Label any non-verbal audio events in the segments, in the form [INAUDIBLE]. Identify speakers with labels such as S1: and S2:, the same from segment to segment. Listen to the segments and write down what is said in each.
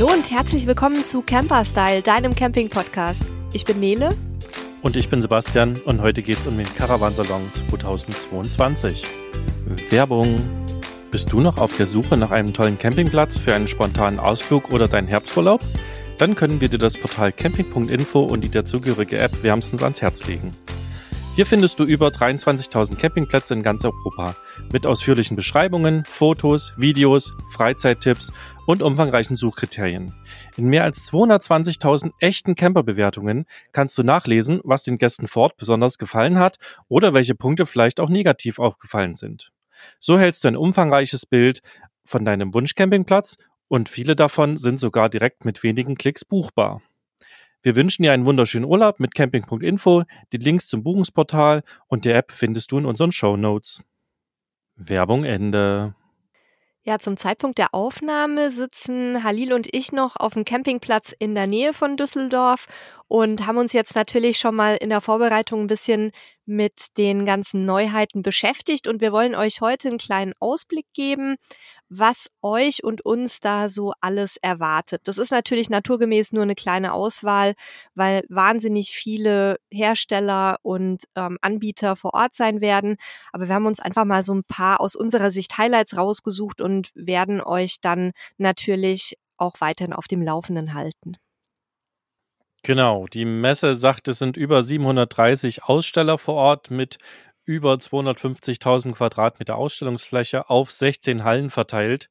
S1: Hallo und herzlich willkommen zu Camper Style, deinem Camping-Podcast. Ich bin Nele.
S2: Und ich bin Sebastian und heute geht es um den Caravansalon 2022. Werbung. Bist du noch auf der Suche nach einem tollen Campingplatz für einen spontanen Ausflug oder deinen Herbsturlaub? Dann können wir dir das Portal camping.info und die dazugehörige App wärmstens ans Herz legen. Hier findest du über 23.000 Campingplätze in ganz Europa mit ausführlichen Beschreibungen, Fotos, Videos, Freizeittipps und umfangreichen Suchkriterien. In mehr als 220.000 echten Camperbewertungen kannst du nachlesen, was den Gästen vor Ort besonders gefallen hat oder welche Punkte vielleicht auch negativ aufgefallen sind. So hältst du ein umfangreiches Bild von deinem Wunschcampingplatz und viele davon sind sogar direkt mit wenigen Klicks buchbar. Wir wünschen dir einen wunderschönen Urlaub mit camping.info. Die Links zum Buchungsportal und der App findest du in unseren Show Notes. Werbung Ende.
S1: Ja, zum Zeitpunkt der Aufnahme sitzen Halil und ich noch auf dem Campingplatz in der Nähe von Düsseldorf und haben uns jetzt natürlich schon mal in der Vorbereitung ein bisschen mit den ganzen Neuheiten beschäftigt und wir wollen euch heute einen kleinen Ausblick geben, was euch und uns da so alles erwartet. Das ist natürlich naturgemäß nur eine kleine Auswahl, weil wahnsinnig viele Hersteller und ähm, Anbieter vor Ort sein werden. Aber wir haben uns einfach mal so ein paar aus unserer Sicht Highlights rausgesucht und werden euch dann natürlich auch weiterhin auf dem Laufenden halten.
S2: Genau, die Messe sagt, es sind über 730 Aussteller vor Ort mit über 250.000 Quadratmeter Ausstellungsfläche auf 16 Hallen verteilt.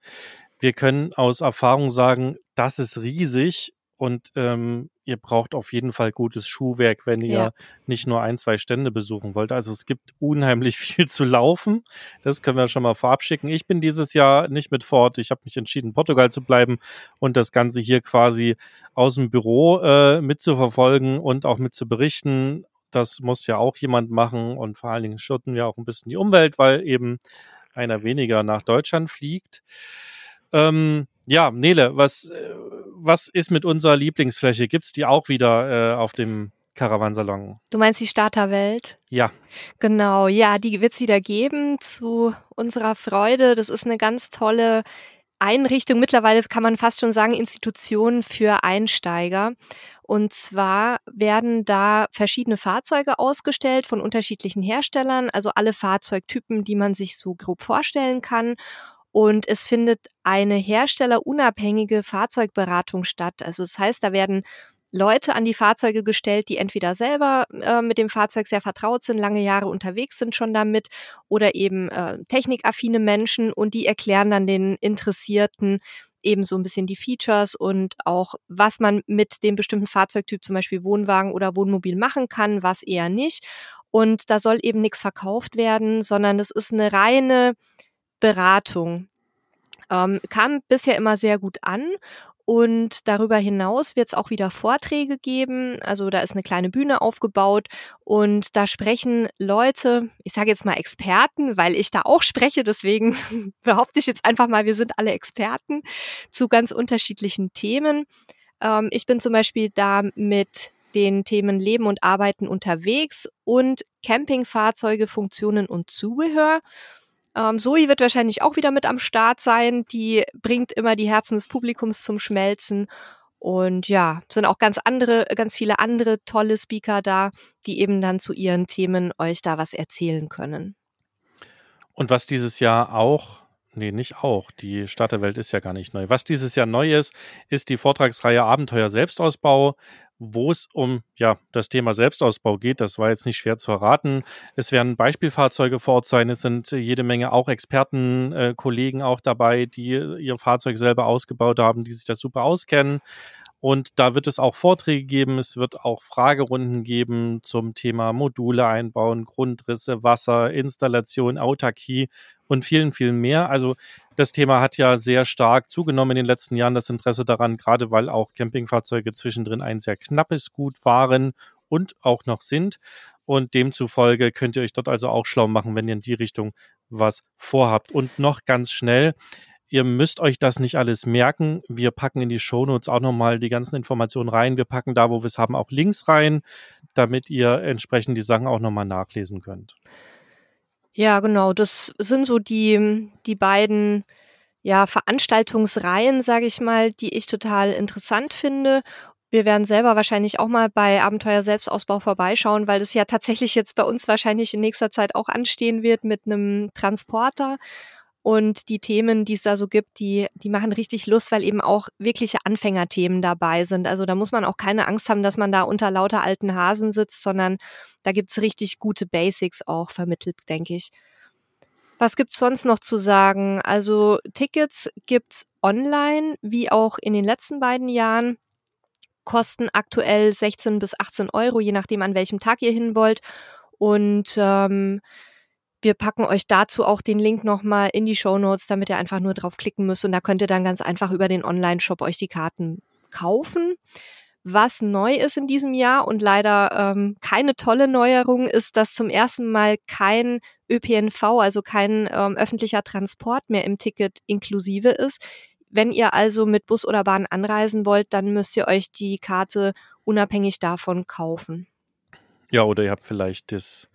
S2: Wir können aus Erfahrung sagen, das ist riesig und ähm, ihr braucht auf jeden Fall gutes Schuhwerk, wenn ihr ja. nicht nur ein, zwei Stände besuchen wollt. Also es gibt unheimlich [LAUGHS] viel zu laufen. Das können wir schon mal vorab schicken. Ich bin dieses Jahr nicht mit fort. Ich habe mich entschieden, Portugal zu bleiben und das Ganze hier quasi aus dem Büro äh, mitzuverfolgen und auch mit zu berichten. Das muss ja auch jemand machen und vor allen Dingen schotten wir auch ein bisschen die Umwelt, weil eben einer weniger nach Deutschland fliegt. Ähm, ja, Nele, was, äh, was ist mit unserer Lieblingsfläche? Gibt's die auch wieder äh, auf dem Caravansalon?
S1: Du meinst die Starterwelt?
S2: Ja.
S1: Genau, ja, die wird's wieder geben zu unserer Freude. Das ist eine ganz tolle Einrichtung, mittlerweile kann man fast schon sagen, Institution für Einsteiger. Und zwar werden da verschiedene Fahrzeuge ausgestellt von unterschiedlichen Herstellern, also alle Fahrzeugtypen, die man sich so grob vorstellen kann. Und es findet eine herstellerunabhängige Fahrzeugberatung statt. Also das heißt, da werden Leute an die Fahrzeuge gestellt, die entweder selber äh, mit dem Fahrzeug sehr vertraut sind, lange Jahre unterwegs sind schon damit, oder eben äh, technikaffine Menschen und die erklären dann den Interessierten eben so ein bisschen die Features und auch, was man mit dem bestimmten Fahrzeugtyp, zum Beispiel Wohnwagen oder Wohnmobil machen kann, was eher nicht. Und da soll eben nichts verkauft werden, sondern das ist eine reine Beratung. Ähm, kam bisher immer sehr gut an und darüber hinaus wird es auch wieder Vorträge geben. Also da ist eine kleine Bühne aufgebaut und da sprechen Leute, ich sage jetzt mal Experten, weil ich da auch spreche, deswegen [LAUGHS] behaupte ich jetzt einfach mal, wir sind alle Experten zu ganz unterschiedlichen Themen. Ähm, ich bin zum Beispiel da mit den Themen Leben und Arbeiten unterwegs und Campingfahrzeuge, Funktionen und Zubehör. Ähm, Zoe wird wahrscheinlich auch wieder mit am Start sein. Die bringt immer die Herzen des Publikums zum Schmelzen. Und ja, sind auch ganz andere, ganz viele andere tolle Speaker da, die eben dann zu ihren Themen euch da was erzählen können.
S2: Und was dieses Jahr auch Nee, nicht auch. Die Starterwelt ist ja gar nicht neu. Was dieses Jahr neu ist, ist die Vortragsreihe Abenteuer Selbstausbau, wo es um ja das Thema Selbstausbau geht. Das war jetzt nicht schwer zu erraten. Es werden Beispielfahrzeuge vor Ort sein. Es sind jede Menge auch Experten, äh, Kollegen auch dabei, die ihr Fahrzeug selber ausgebaut haben, die sich das super auskennen. Und da wird es auch Vorträge geben, es wird auch Fragerunden geben zum Thema Module einbauen, Grundrisse, Wasser, Installation, Autarkie und vielen, vielen mehr. Also das Thema hat ja sehr stark zugenommen in den letzten Jahren, das Interesse daran, gerade weil auch Campingfahrzeuge zwischendrin ein sehr knappes Gut waren und auch noch sind. Und demzufolge könnt ihr euch dort also auch schlau machen, wenn ihr in die Richtung was vorhabt. Und noch ganz schnell, Ihr müsst euch das nicht alles merken. Wir packen in die Shownotes auch nochmal die ganzen Informationen rein. Wir packen da, wo wir es haben, auch Links rein, damit ihr entsprechend die Sachen auch nochmal nachlesen könnt.
S1: Ja, genau. Das sind so die, die beiden ja, Veranstaltungsreihen, sage ich mal, die ich total interessant finde. Wir werden selber wahrscheinlich auch mal bei Abenteuer Selbstausbau vorbeischauen, weil das ja tatsächlich jetzt bei uns wahrscheinlich in nächster Zeit auch anstehen wird mit einem Transporter. Und die Themen, die es da so gibt, die, die machen richtig Lust, weil eben auch wirkliche Anfängerthemen dabei sind. Also da muss man auch keine Angst haben, dass man da unter lauter alten Hasen sitzt, sondern da gibt's richtig gute Basics auch vermittelt, denke ich. Was gibt's sonst noch zu sagen? Also Tickets gibt's online, wie auch in den letzten beiden Jahren. Kosten aktuell 16 bis 18 Euro, je nachdem, an welchem Tag ihr hin wollt. Und ähm, wir packen euch dazu auch den Link nochmal in die Show Notes, damit ihr einfach nur drauf klicken müsst und da könnt ihr dann ganz einfach über den Online-Shop euch die Karten kaufen. Was neu ist in diesem Jahr und leider ähm, keine tolle Neuerung ist, dass zum ersten Mal kein ÖPNV, also kein ähm, öffentlicher Transport mehr im Ticket inklusive ist. Wenn ihr also mit Bus oder Bahn anreisen wollt, dann müsst ihr euch die Karte unabhängig davon kaufen.
S2: Ja, oder ihr habt vielleicht das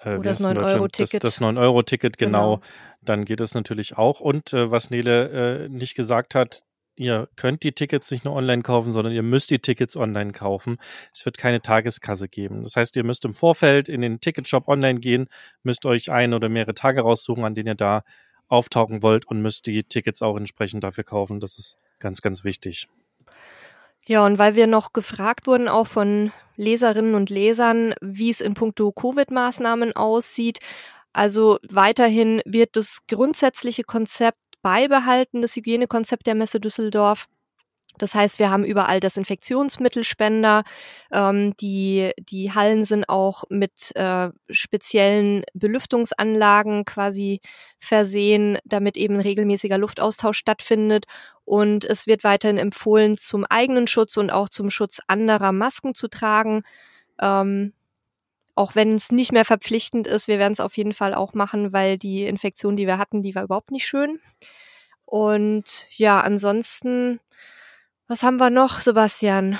S1: äh, Oder das 9-Euro-Ticket.
S2: Das, das 9-Euro-Ticket, genau. genau. Dann geht es natürlich auch. Und äh, was Nele äh, nicht gesagt hat, ihr könnt die Tickets nicht nur online kaufen, sondern ihr müsst die Tickets online kaufen. Es wird keine Tageskasse geben. Das heißt, ihr müsst im Vorfeld in den Ticketshop online gehen, müsst euch ein oder mehrere Tage raussuchen, an denen ihr da auftauchen wollt und müsst die Tickets auch entsprechend dafür kaufen. Das ist ganz, ganz wichtig.
S1: Ja, und weil wir noch gefragt wurden, auch von Leserinnen und Lesern, wie es in puncto Covid-Maßnahmen aussieht. Also weiterhin wird das grundsätzliche Konzept beibehalten, das Hygienekonzept der Messe Düsseldorf. Das heißt, wir haben überall Desinfektionsmittelspender. Ähm, die, die Hallen sind auch mit äh, speziellen Belüftungsanlagen quasi versehen, damit eben regelmäßiger Luftaustausch stattfindet. Und es wird weiterhin empfohlen, zum eigenen Schutz und auch zum Schutz anderer Masken zu tragen. Ähm, auch wenn es nicht mehr verpflichtend ist, wir werden es auf jeden Fall auch machen, weil die Infektion, die wir hatten, die war überhaupt nicht schön. Und ja, ansonsten was haben wir noch, Sebastian?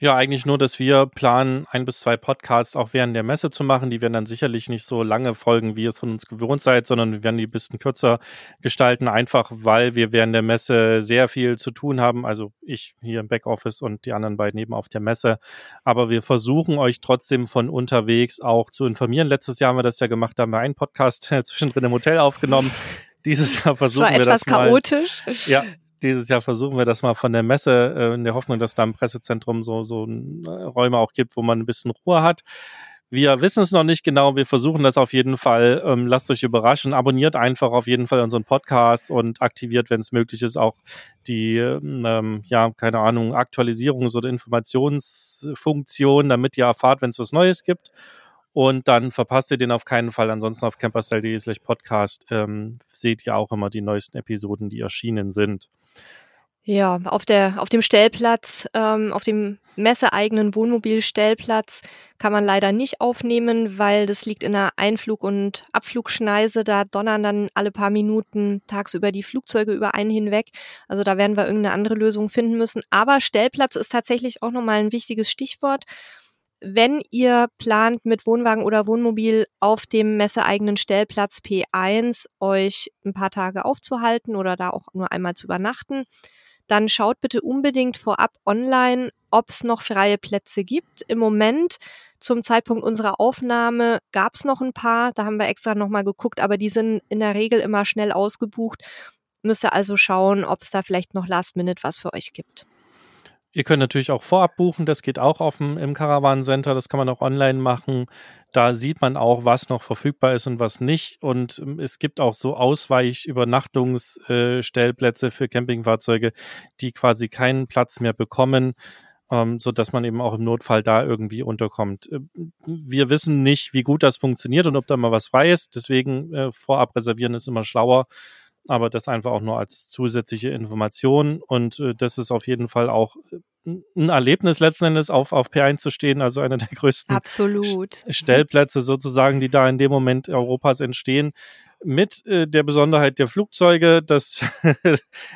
S2: Ja, eigentlich nur, dass wir planen, ein bis zwei Podcasts auch während der Messe zu machen. Die werden dann sicherlich nicht so lange folgen, wie ihr es von uns gewohnt seid, sondern wir werden die ein bisschen kürzer gestalten, einfach weil wir während der Messe sehr viel zu tun haben. Also ich hier im Backoffice und die anderen beiden eben auf der Messe. Aber wir versuchen euch trotzdem von unterwegs auch zu informieren. Letztes Jahr haben wir das ja gemacht, da haben wir einen Podcast [LAUGHS] zwischendrin im Hotel aufgenommen. Dieses Jahr versuchen wir das
S1: mal. chaotisch.
S2: Ja, dieses Jahr versuchen wir das mal von der Messe äh, in der Hoffnung, dass da im Pressezentrum so, so äh, Räume auch gibt, wo man ein bisschen Ruhe hat. Wir wissen es noch nicht genau. Wir versuchen das auf jeden Fall. Ähm, lasst euch überraschen. Abonniert einfach auf jeden Fall unseren Podcast und aktiviert, wenn es möglich ist, auch die, ähm, ja, keine Ahnung, Aktualisierungs- oder Informationsfunktion, damit ihr erfahrt, wenn es was Neues gibt. Und dann verpasst ihr den auf keinen Fall. Ansonsten auf camperstyle.de slash podcast ähm, seht ihr auch immer die neuesten Episoden, die erschienen sind.
S1: Ja, auf der auf dem Stellplatz, ähm, auf dem messeeigenen Wohnmobilstellplatz kann man leider nicht aufnehmen, weil das liegt in einer Einflug- und Abflugschneise. Da donnern dann alle paar Minuten tagsüber die Flugzeuge über einen hinweg. Also da werden wir irgendeine andere Lösung finden müssen. Aber Stellplatz ist tatsächlich auch nochmal ein wichtiges Stichwort wenn ihr plant, mit Wohnwagen oder Wohnmobil auf dem messeeigenen Stellplatz P1 euch ein paar Tage aufzuhalten oder da auch nur einmal zu übernachten, dann schaut bitte unbedingt vorab online, ob es noch freie Plätze gibt. Im Moment, zum Zeitpunkt unserer Aufnahme, gab es noch ein paar. Da haben wir extra nochmal geguckt, aber die sind in der Regel immer schnell ausgebucht. Müsst ihr also schauen, ob es da vielleicht noch Last Minute was für euch gibt.
S2: Ihr könnt natürlich auch vorab buchen, das geht auch auf dem, im Caravan Center, das kann man auch online machen. Da sieht man auch, was noch verfügbar ist und was nicht. Und ähm, es gibt auch so Ausweich-Übernachtungsstellplätze äh, für Campingfahrzeuge, die quasi keinen Platz mehr bekommen, ähm, so dass man eben auch im Notfall da irgendwie unterkommt. Äh, wir wissen nicht, wie gut das funktioniert und ob da mal was frei ist. Deswegen äh, vorab reservieren ist immer schlauer aber das einfach auch nur als zusätzliche Information und äh, das ist auf jeden Fall auch äh, ein Erlebnis letzten Endes auf, auf P1 zu stehen, also einer der größten
S1: Absolut.
S2: Stellplätze sozusagen, die da in dem Moment Europas entstehen. Mit äh, der Besonderheit der Flugzeuge. Das [LAUGHS]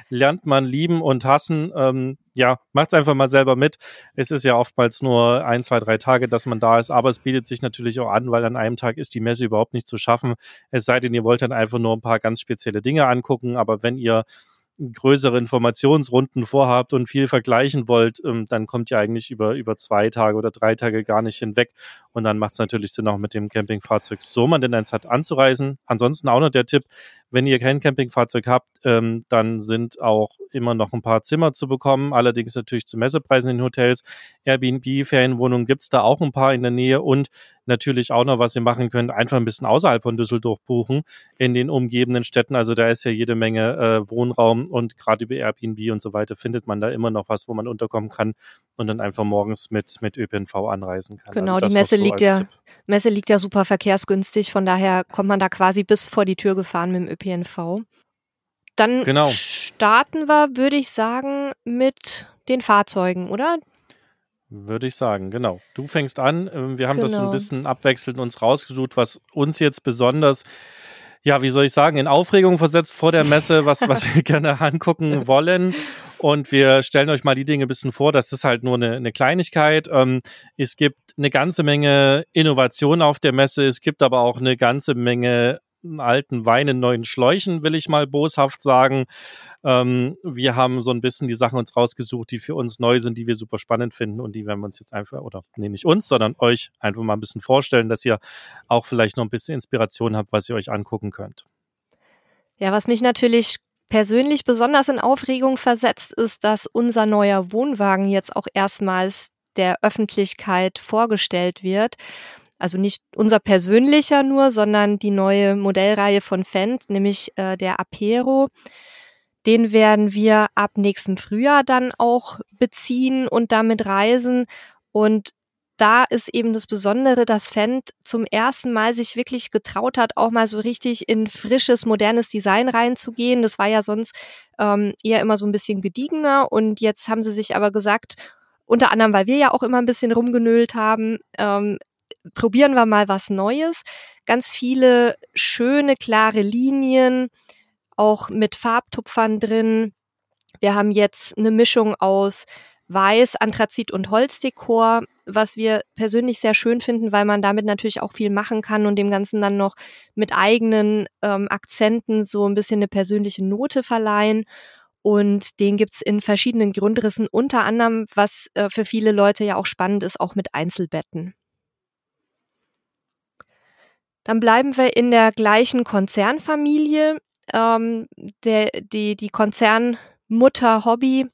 S2: lernt man lieben und hassen. Ähm, ja, macht's einfach mal selber mit. Es ist ja oftmals nur ein, zwei, drei Tage, dass man da ist, aber es bietet sich natürlich auch an, weil an einem Tag ist die Messe überhaupt nicht zu schaffen. Es sei denn, ihr wollt dann einfach nur ein paar ganz spezielle Dinge angucken, aber wenn ihr größere Informationsrunden vorhabt und viel vergleichen wollt, ähm, dann kommt ihr eigentlich über, über zwei Tage oder drei Tage gar nicht hinweg. Und dann macht es natürlich Sinn, auch mit dem Campingfahrzeug, so man denn eins hat, anzureisen. Ansonsten auch noch der Tipp, wenn ihr kein Campingfahrzeug habt, ähm, dann sind auch immer noch ein paar Zimmer zu bekommen, allerdings natürlich zu Messepreisen in Hotels. Airbnb, Ferienwohnungen gibt's da auch ein paar in der Nähe und natürlich auch noch, was ihr machen könnt, einfach ein bisschen außerhalb von Düsseldorf buchen, in den umgebenden Städten. Also da ist ja jede Menge äh, Wohnraum und gerade über Airbnb und so weiter findet man da immer noch was, wo man unterkommen kann und dann einfach morgens mit, mit ÖPNV anreisen kann.
S1: Genau, also die Messe so liegt ja, Messe liegt ja super verkehrsgünstig, von daher kommt man da quasi bis vor die Tür gefahren mit dem ÖPNV. Dann genau. starten wir, würde ich sagen, mit den Fahrzeugen, oder?
S2: Würde ich sagen, genau. Du fängst an. Ähm, wir haben genau. das so ein genau. bisschen abwechselnd uns rausgesucht, was uns jetzt besonders, ja, wie soll ich sagen, in Aufregung versetzt vor der Messe, was, [LAUGHS] was wir gerne angucken wollen. Und wir stellen euch mal die Dinge ein bisschen vor. Das ist halt nur eine, eine Kleinigkeit. Ähm, es gibt eine ganze Menge Innovation auf der Messe. Es gibt aber auch eine ganze Menge alten Wein in neuen Schläuchen, will ich mal boshaft sagen. Ähm, wir haben so ein bisschen die Sachen uns rausgesucht, die für uns neu sind, die wir super spannend finden und die werden wir uns jetzt einfach, oder nee, nicht uns, sondern euch einfach mal ein bisschen vorstellen, dass ihr auch vielleicht noch ein bisschen Inspiration habt, was ihr euch angucken könnt.
S1: Ja, was mich natürlich persönlich besonders in Aufregung versetzt, ist, dass unser neuer Wohnwagen jetzt auch erstmals der Öffentlichkeit vorgestellt wird. Also nicht unser persönlicher nur, sondern die neue Modellreihe von Fendt, nämlich äh, der Apero. Den werden wir ab nächstem Frühjahr dann auch beziehen und damit reisen. Und da ist eben das Besondere, dass Fendt zum ersten Mal sich wirklich getraut hat, auch mal so richtig in frisches, modernes Design reinzugehen. Das war ja sonst ähm, eher immer so ein bisschen gediegener. Und jetzt haben sie sich aber gesagt, unter anderem, weil wir ja auch immer ein bisschen rumgenölt haben, ähm, probieren wir mal was Neues. Ganz viele schöne, klare Linien, auch mit Farbtupfern drin. Wir haben jetzt eine Mischung aus Weiß, Anthrazit und Holzdekor, was wir persönlich sehr schön finden, weil man damit natürlich auch viel machen kann und dem Ganzen dann noch mit eigenen ähm, Akzenten so ein bisschen eine persönliche Note verleihen. Und den gibt's in verschiedenen Grundrissen, unter anderem, was äh, für viele Leute ja auch spannend ist, auch mit Einzelbetten. Dann bleiben wir in der gleichen Konzernfamilie. Ähm, der, die, die Konzernmutter Hobby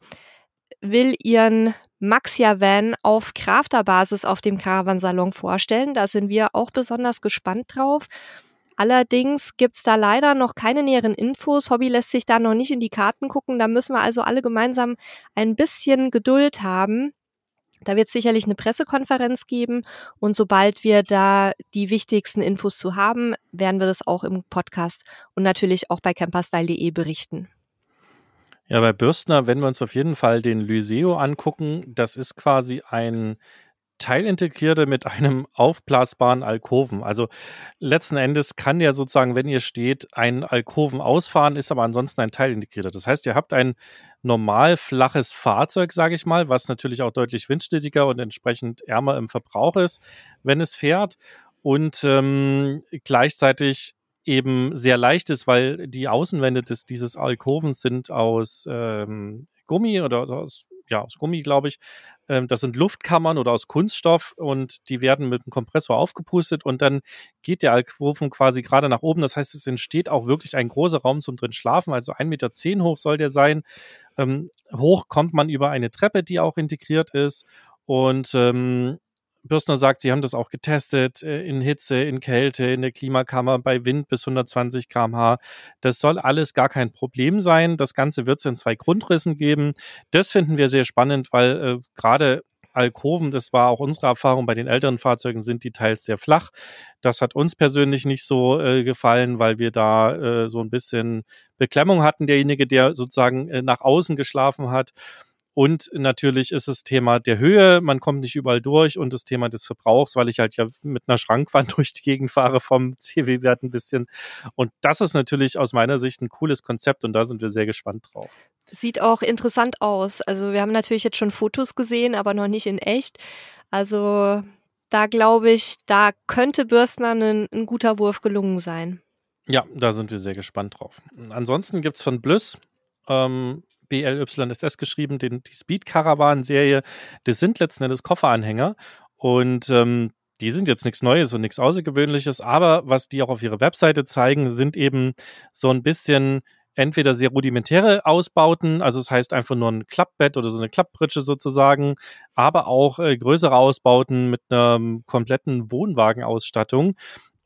S1: will ihren Maxia Van auf Crafterbasis auf dem Caravansalon vorstellen. Da sind wir auch besonders gespannt drauf. Allerdings gibt's da leider noch keine näheren Infos. Hobby lässt sich da noch nicht in die Karten gucken. Da müssen wir also alle gemeinsam ein bisschen Geduld haben. Da wird sicherlich eine Pressekonferenz geben und sobald wir da die wichtigsten Infos zu haben, werden wir das auch im Podcast und natürlich auch bei camperstyle.de berichten.
S2: Ja, bei Bürstner, wenn wir uns auf jeden Fall den Lyseo angucken, das ist quasi ein Teilintegrierte mit einem aufblasbaren Alkoven. Also letzten Endes kann der sozusagen, wenn ihr steht, ein Alkoven ausfahren, ist aber ansonsten ein Teilintegrierter. Das heißt, ihr habt ein normal flaches Fahrzeug, sage ich mal, was natürlich auch deutlich windstetiger und entsprechend ärmer im Verbrauch ist, wenn es fährt und ähm, gleichzeitig eben sehr leicht ist, weil die Außenwände des, dieses Alkovens sind aus ähm, Gummi oder aus ja, aus Gummi, glaube ich. Ähm, das sind Luftkammern oder aus Kunststoff und die werden mit einem Kompressor aufgepustet und dann geht der Alkoven quasi gerade nach oben. Das heißt, es entsteht auch wirklich ein großer Raum zum drin schlafen. Also 1,10 Meter hoch soll der sein. Ähm, hoch kommt man über eine Treppe, die auch integriert ist. Und ähm, Bürstner sagt, sie haben das auch getestet äh, in Hitze, in Kälte, in der Klimakammer, bei Wind bis 120 kmh. Das soll alles gar kein Problem sein. Das Ganze wird es in zwei Grundrissen geben. Das finden wir sehr spannend, weil äh, gerade Alkoven, das war auch unsere Erfahrung bei den älteren Fahrzeugen, sind die teils sehr flach. Das hat uns persönlich nicht so äh, gefallen, weil wir da äh, so ein bisschen Beklemmung hatten, derjenige, der sozusagen äh, nach außen geschlafen hat. Und natürlich ist das Thema der Höhe, man kommt nicht überall durch und das Thema des Verbrauchs, weil ich halt ja mit einer Schrankwand [LAUGHS] durch die Gegend fahre vom CW-Wert ein bisschen. Und das ist natürlich aus meiner Sicht ein cooles Konzept und da sind wir sehr gespannt drauf.
S1: Sieht auch interessant aus. Also wir haben natürlich jetzt schon Fotos gesehen, aber noch nicht in echt. Also da glaube ich, da könnte Bürstner ein, ein guter Wurf gelungen sein.
S2: Ja, da sind wir sehr gespannt drauf. Ansonsten gibt es von Bliss ähm, BLYSS geschrieben, den, die Speed Caravan Serie. Das sind letzten Endes Kofferanhänger und ähm, die sind jetzt nichts Neues und nichts Außergewöhnliches, aber was die auch auf ihrer Webseite zeigen, sind eben so ein bisschen entweder sehr rudimentäre Ausbauten, also das heißt einfach nur ein Klappbett oder so eine Klapppritsche sozusagen, aber auch äh, größere Ausbauten mit einer kompletten Wohnwagenausstattung.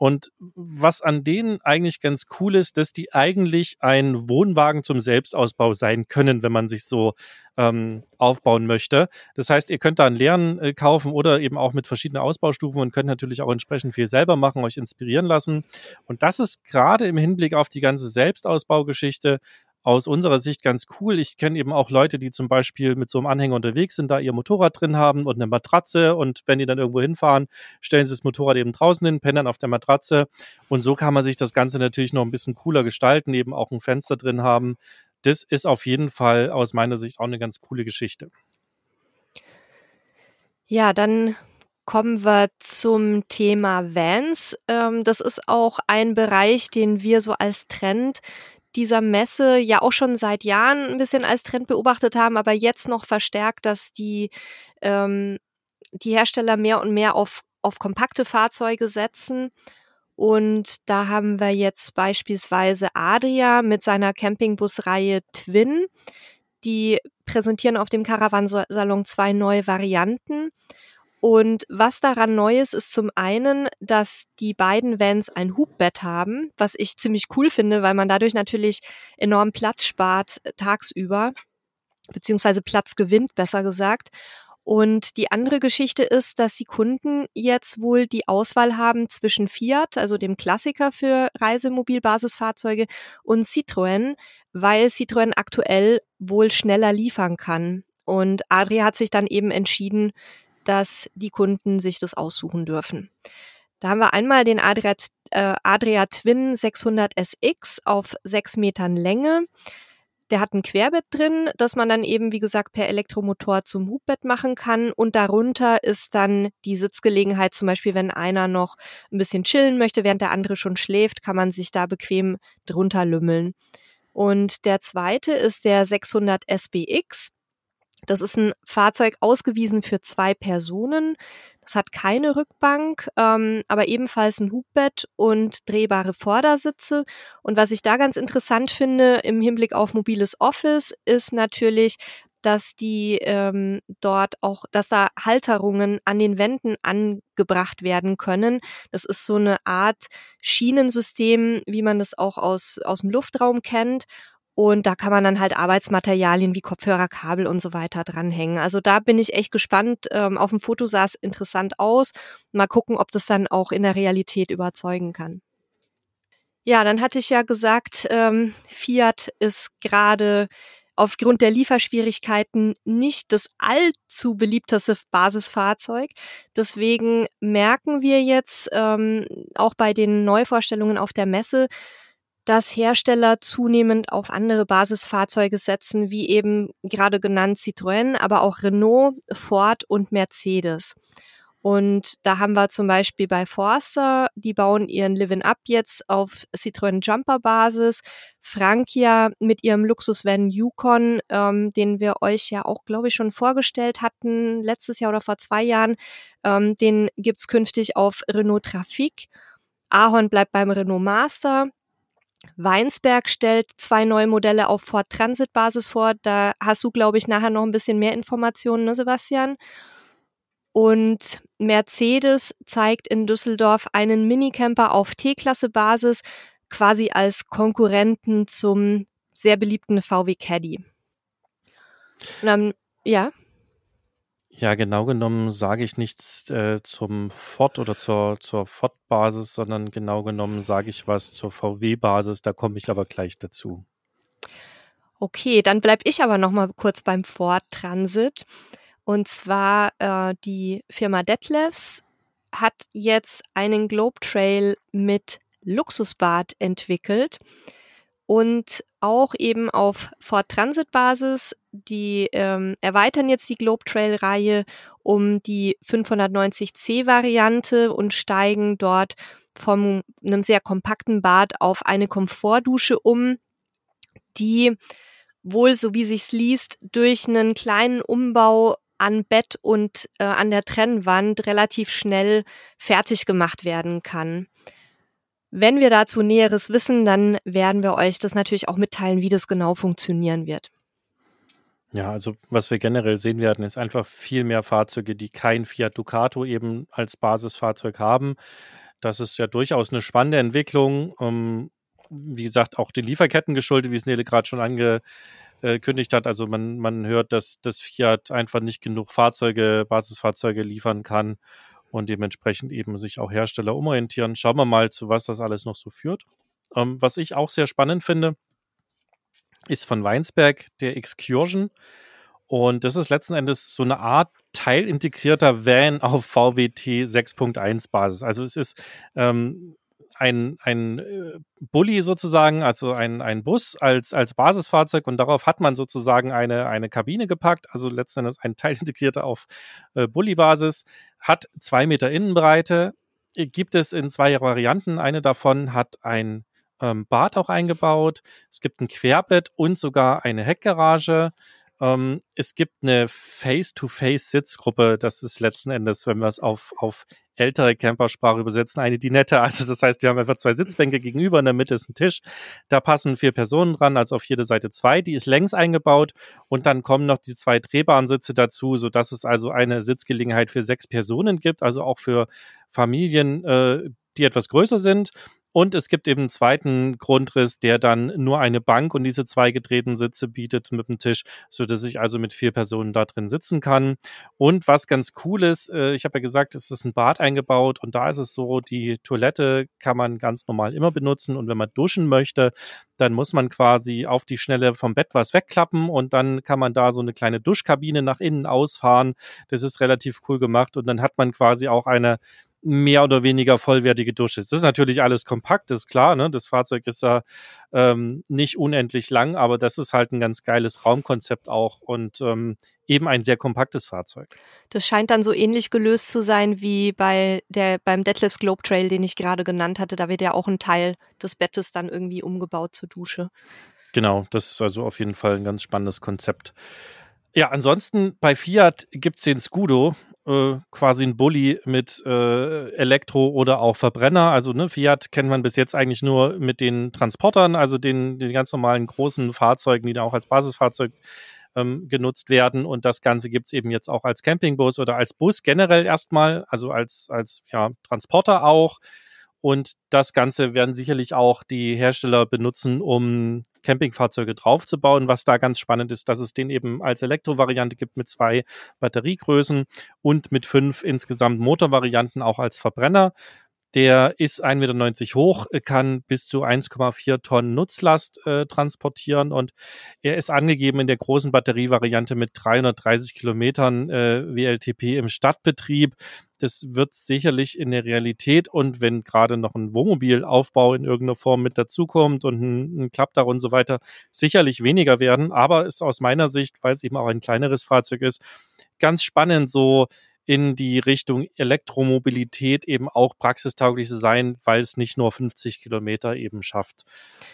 S2: Und was an denen eigentlich ganz cool ist, dass die eigentlich ein Wohnwagen zum Selbstausbau sein können, wenn man sich so ähm, aufbauen möchte. Das heißt, ihr könnt da einen leeren äh, kaufen oder eben auch mit verschiedenen Ausbaustufen und könnt natürlich auch entsprechend viel selber machen, euch inspirieren lassen. Und das ist gerade im Hinblick auf die ganze Selbstausbaugeschichte aus unserer Sicht ganz cool. Ich kenne eben auch Leute, die zum Beispiel mit so einem Anhänger unterwegs sind, da ihr Motorrad drin haben und eine Matratze und wenn die dann irgendwo hinfahren, stellen sie das Motorrad eben draußen hin, pennen auf der Matratze und so kann man sich das Ganze natürlich noch ein bisschen cooler gestalten, eben auch ein Fenster drin haben. Das ist auf jeden Fall aus meiner Sicht auch eine ganz coole Geschichte.
S1: Ja, dann kommen wir zum Thema Vans. Ähm, das ist auch ein Bereich, den wir so als Trend dieser Messe ja auch schon seit Jahren ein bisschen als Trend beobachtet haben, aber jetzt noch verstärkt, dass die, ähm, die Hersteller mehr und mehr auf, auf kompakte Fahrzeuge setzen. Und da haben wir jetzt beispielsweise Adria mit seiner Campingbusreihe Twin. Die präsentieren auf dem Caravansalon zwei neue Varianten. Und was daran neu ist, ist zum einen, dass die beiden Vans ein Hubbett haben, was ich ziemlich cool finde, weil man dadurch natürlich enorm Platz spart äh, tagsüber, beziehungsweise Platz gewinnt, besser gesagt. Und die andere Geschichte ist, dass die Kunden jetzt wohl die Auswahl haben zwischen Fiat, also dem Klassiker für Reisemobilbasisfahrzeuge, und Citroën, weil Citroën aktuell wohl schneller liefern kann. Und Adria hat sich dann eben entschieden, dass die Kunden sich das aussuchen dürfen. Da haben wir einmal den Adria, äh, Adria Twin 600 SX auf sechs Metern Länge. Der hat ein Querbett drin, das man dann eben, wie gesagt, per Elektromotor zum Hubbett machen kann. Und darunter ist dann die Sitzgelegenheit, zum Beispiel, wenn einer noch ein bisschen chillen möchte, während der andere schon schläft, kann man sich da bequem drunter lümmeln. Und der zweite ist der 600 SBX. Das ist ein Fahrzeug ausgewiesen für zwei Personen. Das hat keine Rückbank, ähm, aber ebenfalls ein Hubbett und drehbare Vordersitze. Und was ich da ganz interessant finde im Hinblick auf mobiles Office, ist natürlich, dass die ähm, dort auch, dass da Halterungen an den Wänden angebracht werden können. Das ist so eine Art Schienensystem, wie man das auch aus, aus dem Luftraum kennt. Und da kann man dann halt Arbeitsmaterialien wie Kopfhörer, Kabel und so weiter dranhängen. Also da bin ich echt gespannt. Ähm, auf dem Foto sah es interessant aus. Mal gucken, ob das dann auch in der Realität überzeugen kann. Ja, dann hatte ich ja gesagt, ähm, Fiat ist gerade aufgrund der Lieferschwierigkeiten nicht das allzu beliebteste Basisfahrzeug. Deswegen merken wir jetzt ähm, auch bei den Neuvorstellungen auf der Messe, dass Hersteller zunehmend auf andere Basisfahrzeuge setzen, wie eben gerade genannt Citroën, aber auch Renault, Ford und Mercedes. Und da haben wir zum Beispiel bei Forster, die bauen ihren Livin Up jetzt auf Citroën Jumper Basis. Frankia mit ihrem Luxusvan Yukon, ähm, den wir euch ja auch, glaube ich, schon vorgestellt hatten, letztes Jahr oder vor zwei Jahren, ähm, den gibt's künftig auf Renault Trafic. Ahorn bleibt beim Renault Master. Weinsberg stellt zwei neue Modelle auf Ford Transit Basis vor. Da hast du, glaube ich, nachher noch ein bisschen mehr Informationen, ne, Sebastian? Und Mercedes zeigt in Düsseldorf einen Minicamper auf T-Klasse Basis, quasi als Konkurrenten zum sehr beliebten VW Caddy. Und dann, ja.
S2: Ja, genau genommen sage ich nichts äh, zum Ford oder zur, zur Ford-Basis, sondern genau genommen sage ich was zur VW-Basis. Da komme ich aber gleich dazu.
S1: Okay, dann bleib ich aber noch mal kurz beim Ford Transit. Und zwar äh, die Firma Detlefs hat jetzt einen Globe Trail mit Luxusbad entwickelt und auch eben auf Ford Transit Basis. Die ähm, erweitern jetzt die Globe Trail Reihe um die 590C Variante und steigen dort von einem sehr kompakten Bad auf eine Komfortdusche um, die wohl, so wie sich's liest, durch einen kleinen Umbau an Bett und äh, an der Trennwand relativ schnell fertig gemacht werden kann. Wenn wir dazu Näheres wissen, dann werden wir euch das natürlich auch mitteilen, wie das genau funktionieren wird.
S2: Ja, also was wir generell sehen werden, ist einfach viel mehr Fahrzeuge, die kein Fiat Ducato eben als Basisfahrzeug haben. Das ist ja durchaus eine spannende Entwicklung. Ähm, wie gesagt, auch den Lieferketten geschuldet, wie es Nele gerade schon angekündigt hat. Also man, man hört, dass das Fiat einfach nicht genug Fahrzeuge, Basisfahrzeuge liefern kann und dementsprechend eben sich auch Hersteller umorientieren. Schauen wir mal, zu was das alles noch so führt. Ähm, was ich auch sehr spannend finde, ist von Weinsberg der Excursion. Und das ist letzten Endes so eine Art teilintegrierter Van auf VWT 6.1 Basis. Also es ist ähm, ein, ein äh, Bulli sozusagen, also ein, ein Bus als, als Basisfahrzeug und darauf hat man sozusagen eine, eine Kabine gepackt, also letzten Endes ein [LAUGHS] teilintegrierter auf äh, Bulli-Basis, hat zwei Meter Innenbreite, gibt es in zwei Varianten. Eine davon hat ein ähm, Bad auch eingebaut, es gibt ein Querbett und sogar eine Heckgarage. Ähm, es gibt eine Face-to-Face-Sitzgruppe. Das ist letzten Endes, wenn wir es auf, auf ältere Campersprache übersetzen, eine die nette. Also das heißt, wir haben einfach zwei Sitzbänke gegenüber, in der Mitte ist ein Tisch. Da passen vier Personen dran, also auf jede Seite zwei. Die ist längs eingebaut und dann kommen noch die zwei drehbaren Sitze dazu, so dass es also eine Sitzgelegenheit für sechs Personen gibt, also auch für Familien, äh, die etwas größer sind. Und es gibt eben einen zweiten Grundriss, der dann nur eine Bank und diese zwei gedrehten Sitze bietet mit dem Tisch, so dass ich also mit vier Personen da drin sitzen kann. Und was ganz cool ist, äh, ich habe ja gesagt, es ist ein Bad eingebaut und da ist es so, die Toilette kann man ganz normal immer benutzen und wenn man duschen möchte, dann muss man quasi auf die Schnelle vom Bett was wegklappen und dann kann man da so eine kleine Duschkabine nach innen ausfahren. Das ist relativ cool gemacht und dann hat man quasi auch eine mehr oder weniger vollwertige Dusche. Das ist natürlich alles kompakt, ist klar. Ne? Das Fahrzeug ist da ähm, nicht unendlich lang, aber das ist halt ein ganz geiles Raumkonzept auch und ähm, eben ein sehr kompaktes Fahrzeug.
S1: Das scheint dann so ähnlich gelöst zu sein wie bei der beim Deadlifts Globe Trail, den ich gerade genannt hatte. Da wird ja auch ein Teil des Bettes dann irgendwie umgebaut zur Dusche.
S2: Genau, das ist also auf jeden Fall ein ganz spannendes Konzept. Ja, ansonsten bei Fiat gibt's den Scudo äh, quasi ein Bulli mit äh, Elektro oder auch Verbrenner. Also ne, Fiat kennt man bis jetzt eigentlich nur mit den Transportern, also den, den ganz normalen großen Fahrzeugen, die da auch als Basisfahrzeug ähm, genutzt werden. Und das Ganze gibt's eben jetzt auch als Campingbus oder als Bus generell erstmal, also als, als ja, Transporter auch. Und das Ganze werden sicherlich auch die Hersteller benutzen, um Campingfahrzeuge draufzubauen. Was da ganz spannend ist, dass es den eben als Elektrovariante gibt mit zwei Batteriegrößen und mit fünf insgesamt Motorvarianten auch als Verbrenner. Der ist 1,90 Meter hoch, kann bis zu 1,4 Tonnen Nutzlast äh, transportieren und er ist angegeben in der großen Batterievariante mit 330 Kilometern äh, WLTP im Stadtbetrieb. Das wird sicherlich in der Realität und wenn gerade noch ein Wohnmobilaufbau in irgendeiner Form mit dazukommt und ein, ein Klappdach und so weiter, sicherlich weniger werden. Aber ist aus meiner Sicht, weil es eben auch ein kleineres Fahrzeug ist, ganz spannend so in die Richtung Elektromobilität eben auch praxistauglich zu sein, weil es nicht nur 50 Kilometer eben schafft.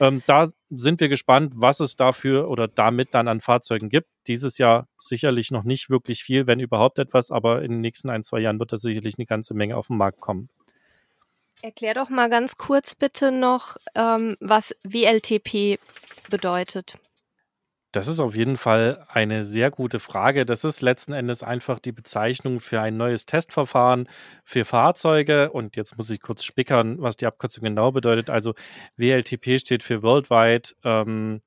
S2: Ähm, da sind wir gespannt, was es dafür oder damit dann an Fahrzeugen gibt. Dieses Jahr sicherlich noch nicht wirklich viel, wenn überhaupt etwas, aber in den nächsten ein, zwei Jahren wird da sicherlich eine ganze Menge auf den Markt kommen.
S1: Erklär doch mal ganz kurz bitte noch, ähm, was WLTP bedeutet.
S2: Das ist auf jeden Fall eine sehr gute Frage. Das ist letzten Endes einfach die Bezeichnung für ein neues Testverfahren für Fahrzeuge. Und jetzt muss ich kurz spickern, was die Abkürzung genau bedeutet. Also WLTP steht für Worldwide ähm,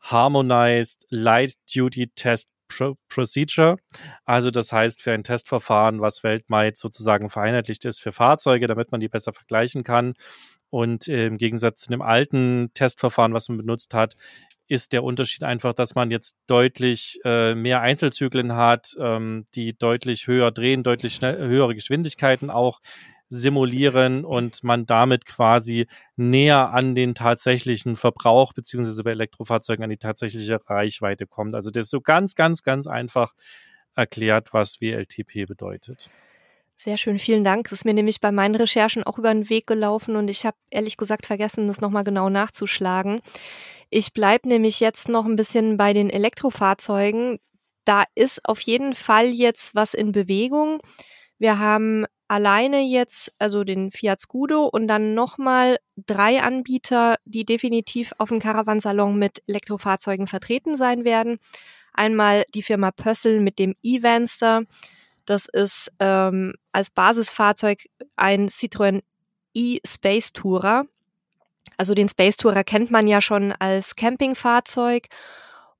S2: Harmonized Light Duty Test Procedure. Also das heißt für ein Testverfahren, was weltweit sozusagen vereinheitlicht ist für Fahrzeuge, damit man die besser vergleichen kann. Und äh, im Gegensatz zu dem alten Testverfahren, was man benutzt hat, ist der Unterschied einfach, dass man jetzt deutlich äh, mehr Einzelzyklen hat, ähm, die deutlich höher drehen, deutlich schnell, höhere Geschwindigkeiten auch simulieren und man damit quasi näher an den tatsächlichen Verbrauch beziehungsweise bei Elektrofahrzeugen an die tatsächliche Reichweite kommt. Also das ist so ganz, ganz, ganz einfach erklärt, was WLTP bedeutet.
S1: Sehr schön, vielen Dank. Das ist mir nämlich bei meinen Recherchen auch über den Weg gelaufen und ich habe ehrlich gesagt vergessen, das nochmal genau nachzuschlagen. Ich bleibe nämlich jetzt noch ein bisschen bei den Elektrofahrzeugen. Da ist auf jeden Fall jetzt was in Bewegung. Wir haben alleine jetzt, also den Fiat Scudo und dann nochmal drei Anbieter, die definitiv auf dem Caravansalon mit Elektrofahrzeugen vertreten sein werden. Einmal die Firma Pössl mit dem E-Vanster. Das ist ähm, als Basisfahrzeug ein Citroën E-Space Tourer. Also den Space Tourer kennt man ja schon als Campingfahrzeug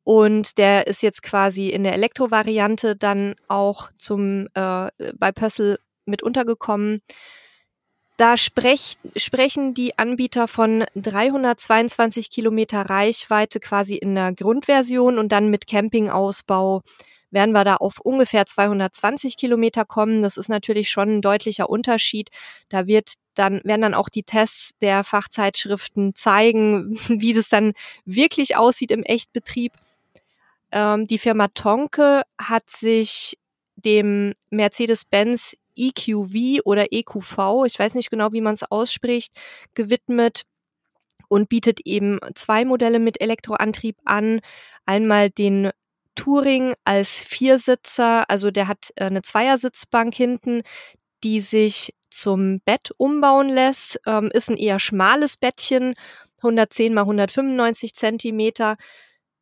S1: und der ist jetzt quasi in der Elektrovariante dann auch zum äh, bei Pössl mit untergekommen. Da sprech, sprechen die Anbieter von 322 Kilometer Reichweite quasi in der Grundversion und dann mit Campingausbau werden wir da auf ungefähr 220 Kilometer kommen. Das ist natürlich schon ein deutlicher Unterschied. Da wird dann, werden dann auch die Tests der Fachzeitschriften zeigen, [LAUGHS] wie das dann wirklich aussieht im Echtbetrieb. Ähm, die Firma Tonke hat sich dem Mercedes-Benz EQV oder EQV, ich weiß nicht genau, wie man es ausspricht, gewidmet und bietet eben zwei Modelle mit Elektroantrieb an. Einmal den Touring als Viersitzer, also der hat äh, eine Zweiersitzbank hinten, die sich zum Bett umbauen lässt, ähm, ist ein eher schmales Bettchen, 110 mal 195 Zentimeter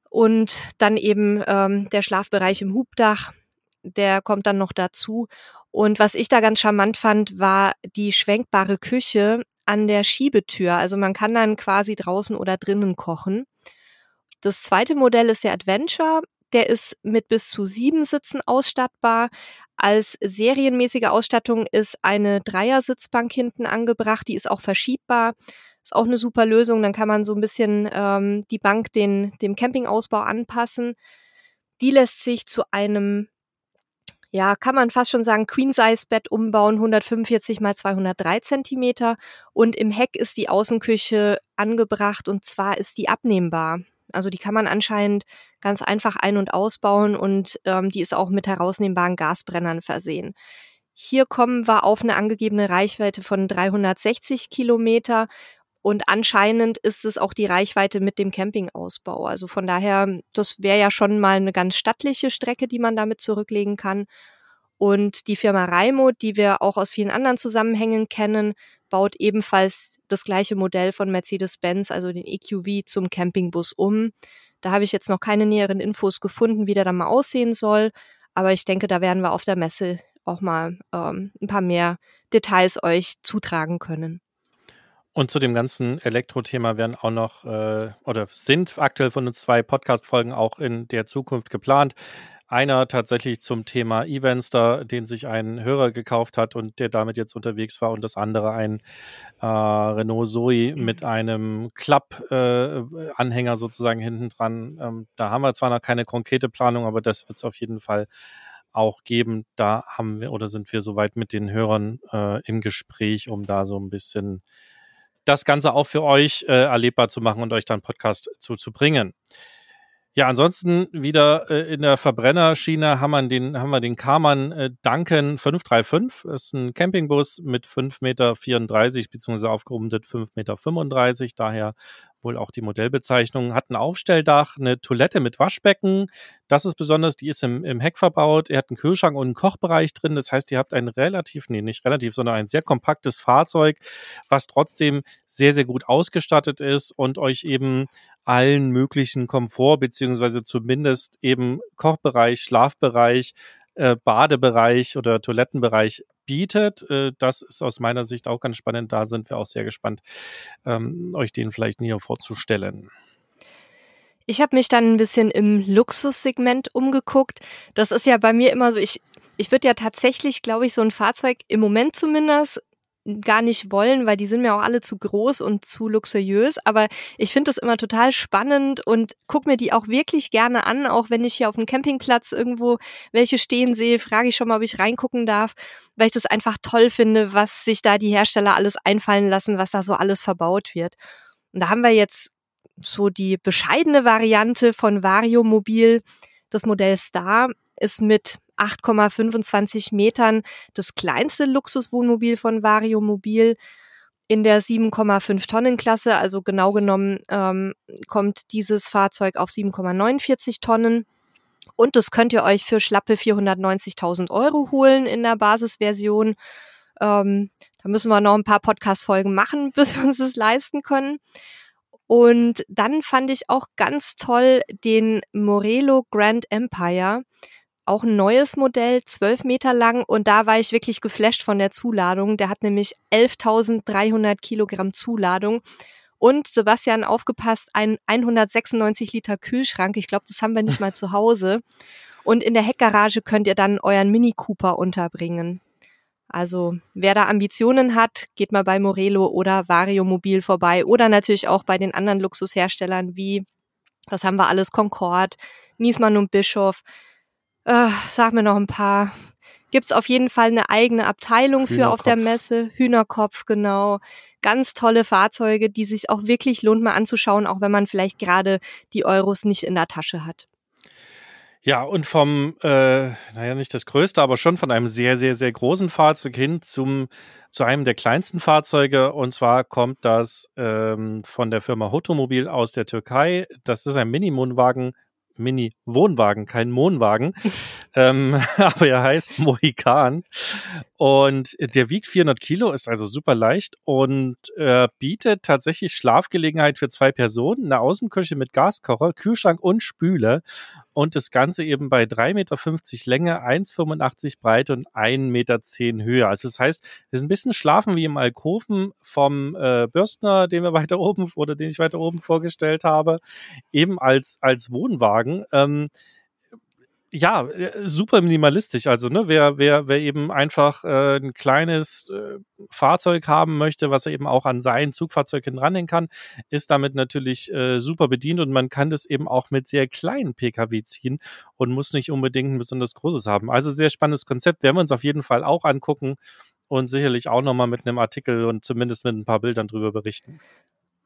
S1: und dann eben ähm, der Schlafbereich im Hubdach, der kommt dann noch dazu und was ich da ganz charmant fand, war die schwenkbare Küche an der Schiebetür. Also man kann dann quasi draußen oder drinnen kochen. Das zweite Modell ist der Adventure. Der ist mit bis zu sieben Sitzen ausstattbar. Als serienmäßige Ausstattung ist eine Dreiersitzbank hinten angebracht. Die ist auch verschiebbar. Ist auch eine super Lösung. Dann kann man so ein bisschen ähm, die Bank den, dem Campingausbau anpassen. Die lässt sich zu einem ja, kann man fast schon sagen, Queen-Size-Bett umbauen, 145 mal 203 Zentimeter. Und im Heck ist die Außenküche angebracht und zwar ist die abnehmbar. Also die kann man anscheinend ganz einfach ein- und ausbauen und ähm, die ist auch mit herausnehmbaren Gasbrennern versehen. Hier kommen wir auf eine angegebene Reichweite von 360 Kilometer und anscheinend ist es auch die Reichweite mit dem Campingausbau. Also von daher, das wäre ja schon mal eine ganz stattliche Strecke, die man damit zurücklegen kann. Und die Firma Raimo, die wir auch aus vielen anderen Zusammenhängen kennen, baut ebenfalls das gleiche Modell von Mercedes-Benz, also den EQV, zum Campingbus um. Da habe ich jetzt noch keine näheren Infos gefunden, wie der dann mal aussehen soll. Aber ich denke, da werden wir auf der Messe auch mal ähm, ein paar mehr Details euch zutragen können.
S2: Und zu dem ganzen Elektro-Thema werden auch noch äh, oder sind aktuell von uns zwei Podcast-Folgen auch in der Zukunft geplant. Einer tatsächlich zum Thema Evenster, den sich ein Hörer gekauft hat und der damit jetzt unterwegs war, und das andere ein äh, Renault Zoe mit einem Klapp-Anhänger äh, sozusagen hinten dran. Ähm, da haben wir zwar noch keine konkrete Planung, aber das wird es auf jeden Fall auch geben. Da haben wir oder sind wir soweit mit den Hörern äh, im Gespräch, um da so ein bisschen das Ganze auch für euch äh, erlebbar zu machen und euch dann Podcast zuzubringen. Ja, ansonsten wieder äh, in der Verbrennerschiene haben wir den, haben wir den Karmann äh, Duncan 535. Das ist ein Campingbus mit 5,34 Meter beziehungsweise aufgerundet 5,35 Meter. Daher wohl auch die Modellbezeichnung. Hat ein Aufstelldach, eine Toilette mit Waschbecken. Das ist besonders, die ist im, im Heck verbaut. Er hat einen Kühlschrank und einen Kochbereich drin. Das heißt, ihr habt ein relativ, nee, nicht relativ, sondern ein sehr kompaktes Fahrzeug, was trotzdem sehr, sehr gut ausgestattet ist und euch eben allen möglichen Komfort beziehungsweise zumindest eben Kochbereich, Schlafbereich, äh, Badebereich oder Toilettenbereich bietet. Äh, das ist aus meiner Sicht auch ganz spannend. Da sind wir auch sehr gespannt, ähm, euch den vielleicht näher vorzustellen.
S1: Ich habe mich dann ein bisschen im Luxussegment umgeguckt. Das ist ja bei mir immer so, ich, ich würde ja tatsächlich, glaube ich, so ein Fahrzeug im Moment zumindest gar nicht wollen, weil die sind mir auch alle zu groß und zu luxuriös. Aber ich finde das immer total spannend und gucke mir die auch wirklich gerne an. Auch wenn ich hier auf dem Campingplatz irgendwo welche stehen sehe, frage ich schon mal, ob ich reingucken darf, weil ich das einfach toll finde, was sich da die Hersteller alles einfallen lassen, was da so alles verbaut wird. Und da haben wir jetzt so die bescheidene Variante von Vario Mobil. Das Modell Star ist mit 8,25 Metern das kleinste Luxuswohnmobil von Vario Mobil in der 7,5 Tonnen Klasse. Also genau genommen ähm, kommt dieses Fahrzeug auf 7,49 Tonnen. Und das könnt ihr euch für schlappe 490.000 Euro holen in der Basisversion. Ähm, da müssen wir noch ein paar Podcast-Folgen machen, [LAUGHS] bis wir uns das leisten können. Und dann fand ich auch ganz toll den Morelo Grand Empire auch ein neues Modell, zwölf Meter lang und da war ich wirklich geflasht von der Zuladung. Der hat nämlich 11.300 Kilogramm Zuladung und Sebastian aufgepasst, ein 196 Liter Kühlschrank. Ich glaube, das haben wir nicht [LAUGHS] mal zu Hause. Und in der Heckgarage könnt ihr dann euren Mini Cooper unterbringen. Also wer da Ambitionen hat, geht mal bei Morelo oder Vario Mobil vorbei oder natürlich auch bei den anderen Luxusherstellern wie, was haben wir alles, Concord, Niesmann und Bischof äh, sag mir noch ein paar. Gibt's auf jeden Fall eine eigene Abteilung für auf der Messe. Hühnerkopf, genau. Ganz tolle Fahrzeuge, die sich auch wirklich lohnt mal anzuschauen, auch wenn man vielleicht gerade die Euros nicht in der Tasche hat.
S2: Ja, und vom, äh, naja, nicht das größte, aber schon von einem sehr, sehr, sehr großen Fahrzeug hin zum, zu einem der kleinsten Fahrzeuge. Und zwar kommt das ähm, von der Firma Hotomobil aus der Türkei. Das ist ein Mini-Wohnwagen Mini-Wohnwagen, kein Mohnwagen. [LAUGHS] ähm, [LAUGHS] aber er heißt Mohikan. Und der wiegt 400 Kilo, ist also super leicht und äh, bietet tatsächlich Schlafgelegenheit für zwei Personen, eine Außenküche mit Gaskocher, Kühlschrank und Spüle und das Ganze eben bei 3,50 Meter Länge, 1,85 Breite und 1,10 Meter Höhe. Also das heißt, es ist ein bisschen schlafen wie im Alkoven vom äh, Bürstner, den wir [LAUGHS] weiter oben oder den ich weiter oben vorgestellt habe, eben als, als Wohnwagen. Ähm, ja, äh, super minimalistisch. Also, ne, wer, wer, wer eben einfach äh, ein kleines äh, Fahrzeug haben möchte, was er eben auch an sein Zugfahrzeug hinranhängen kann, ist damit natürlich äh, super bedient und man kann das eben auch mit sehr kleinen Pkw ziehen und muss nicht unbedingt ein besonders großes haben. Also sehr spannendes Konzept, werden wir uns auf jeden Fall auch angucken und sicherlich auch nochmal mit einem Artikel und zumindest mit ein paar Bildern drüber berichten.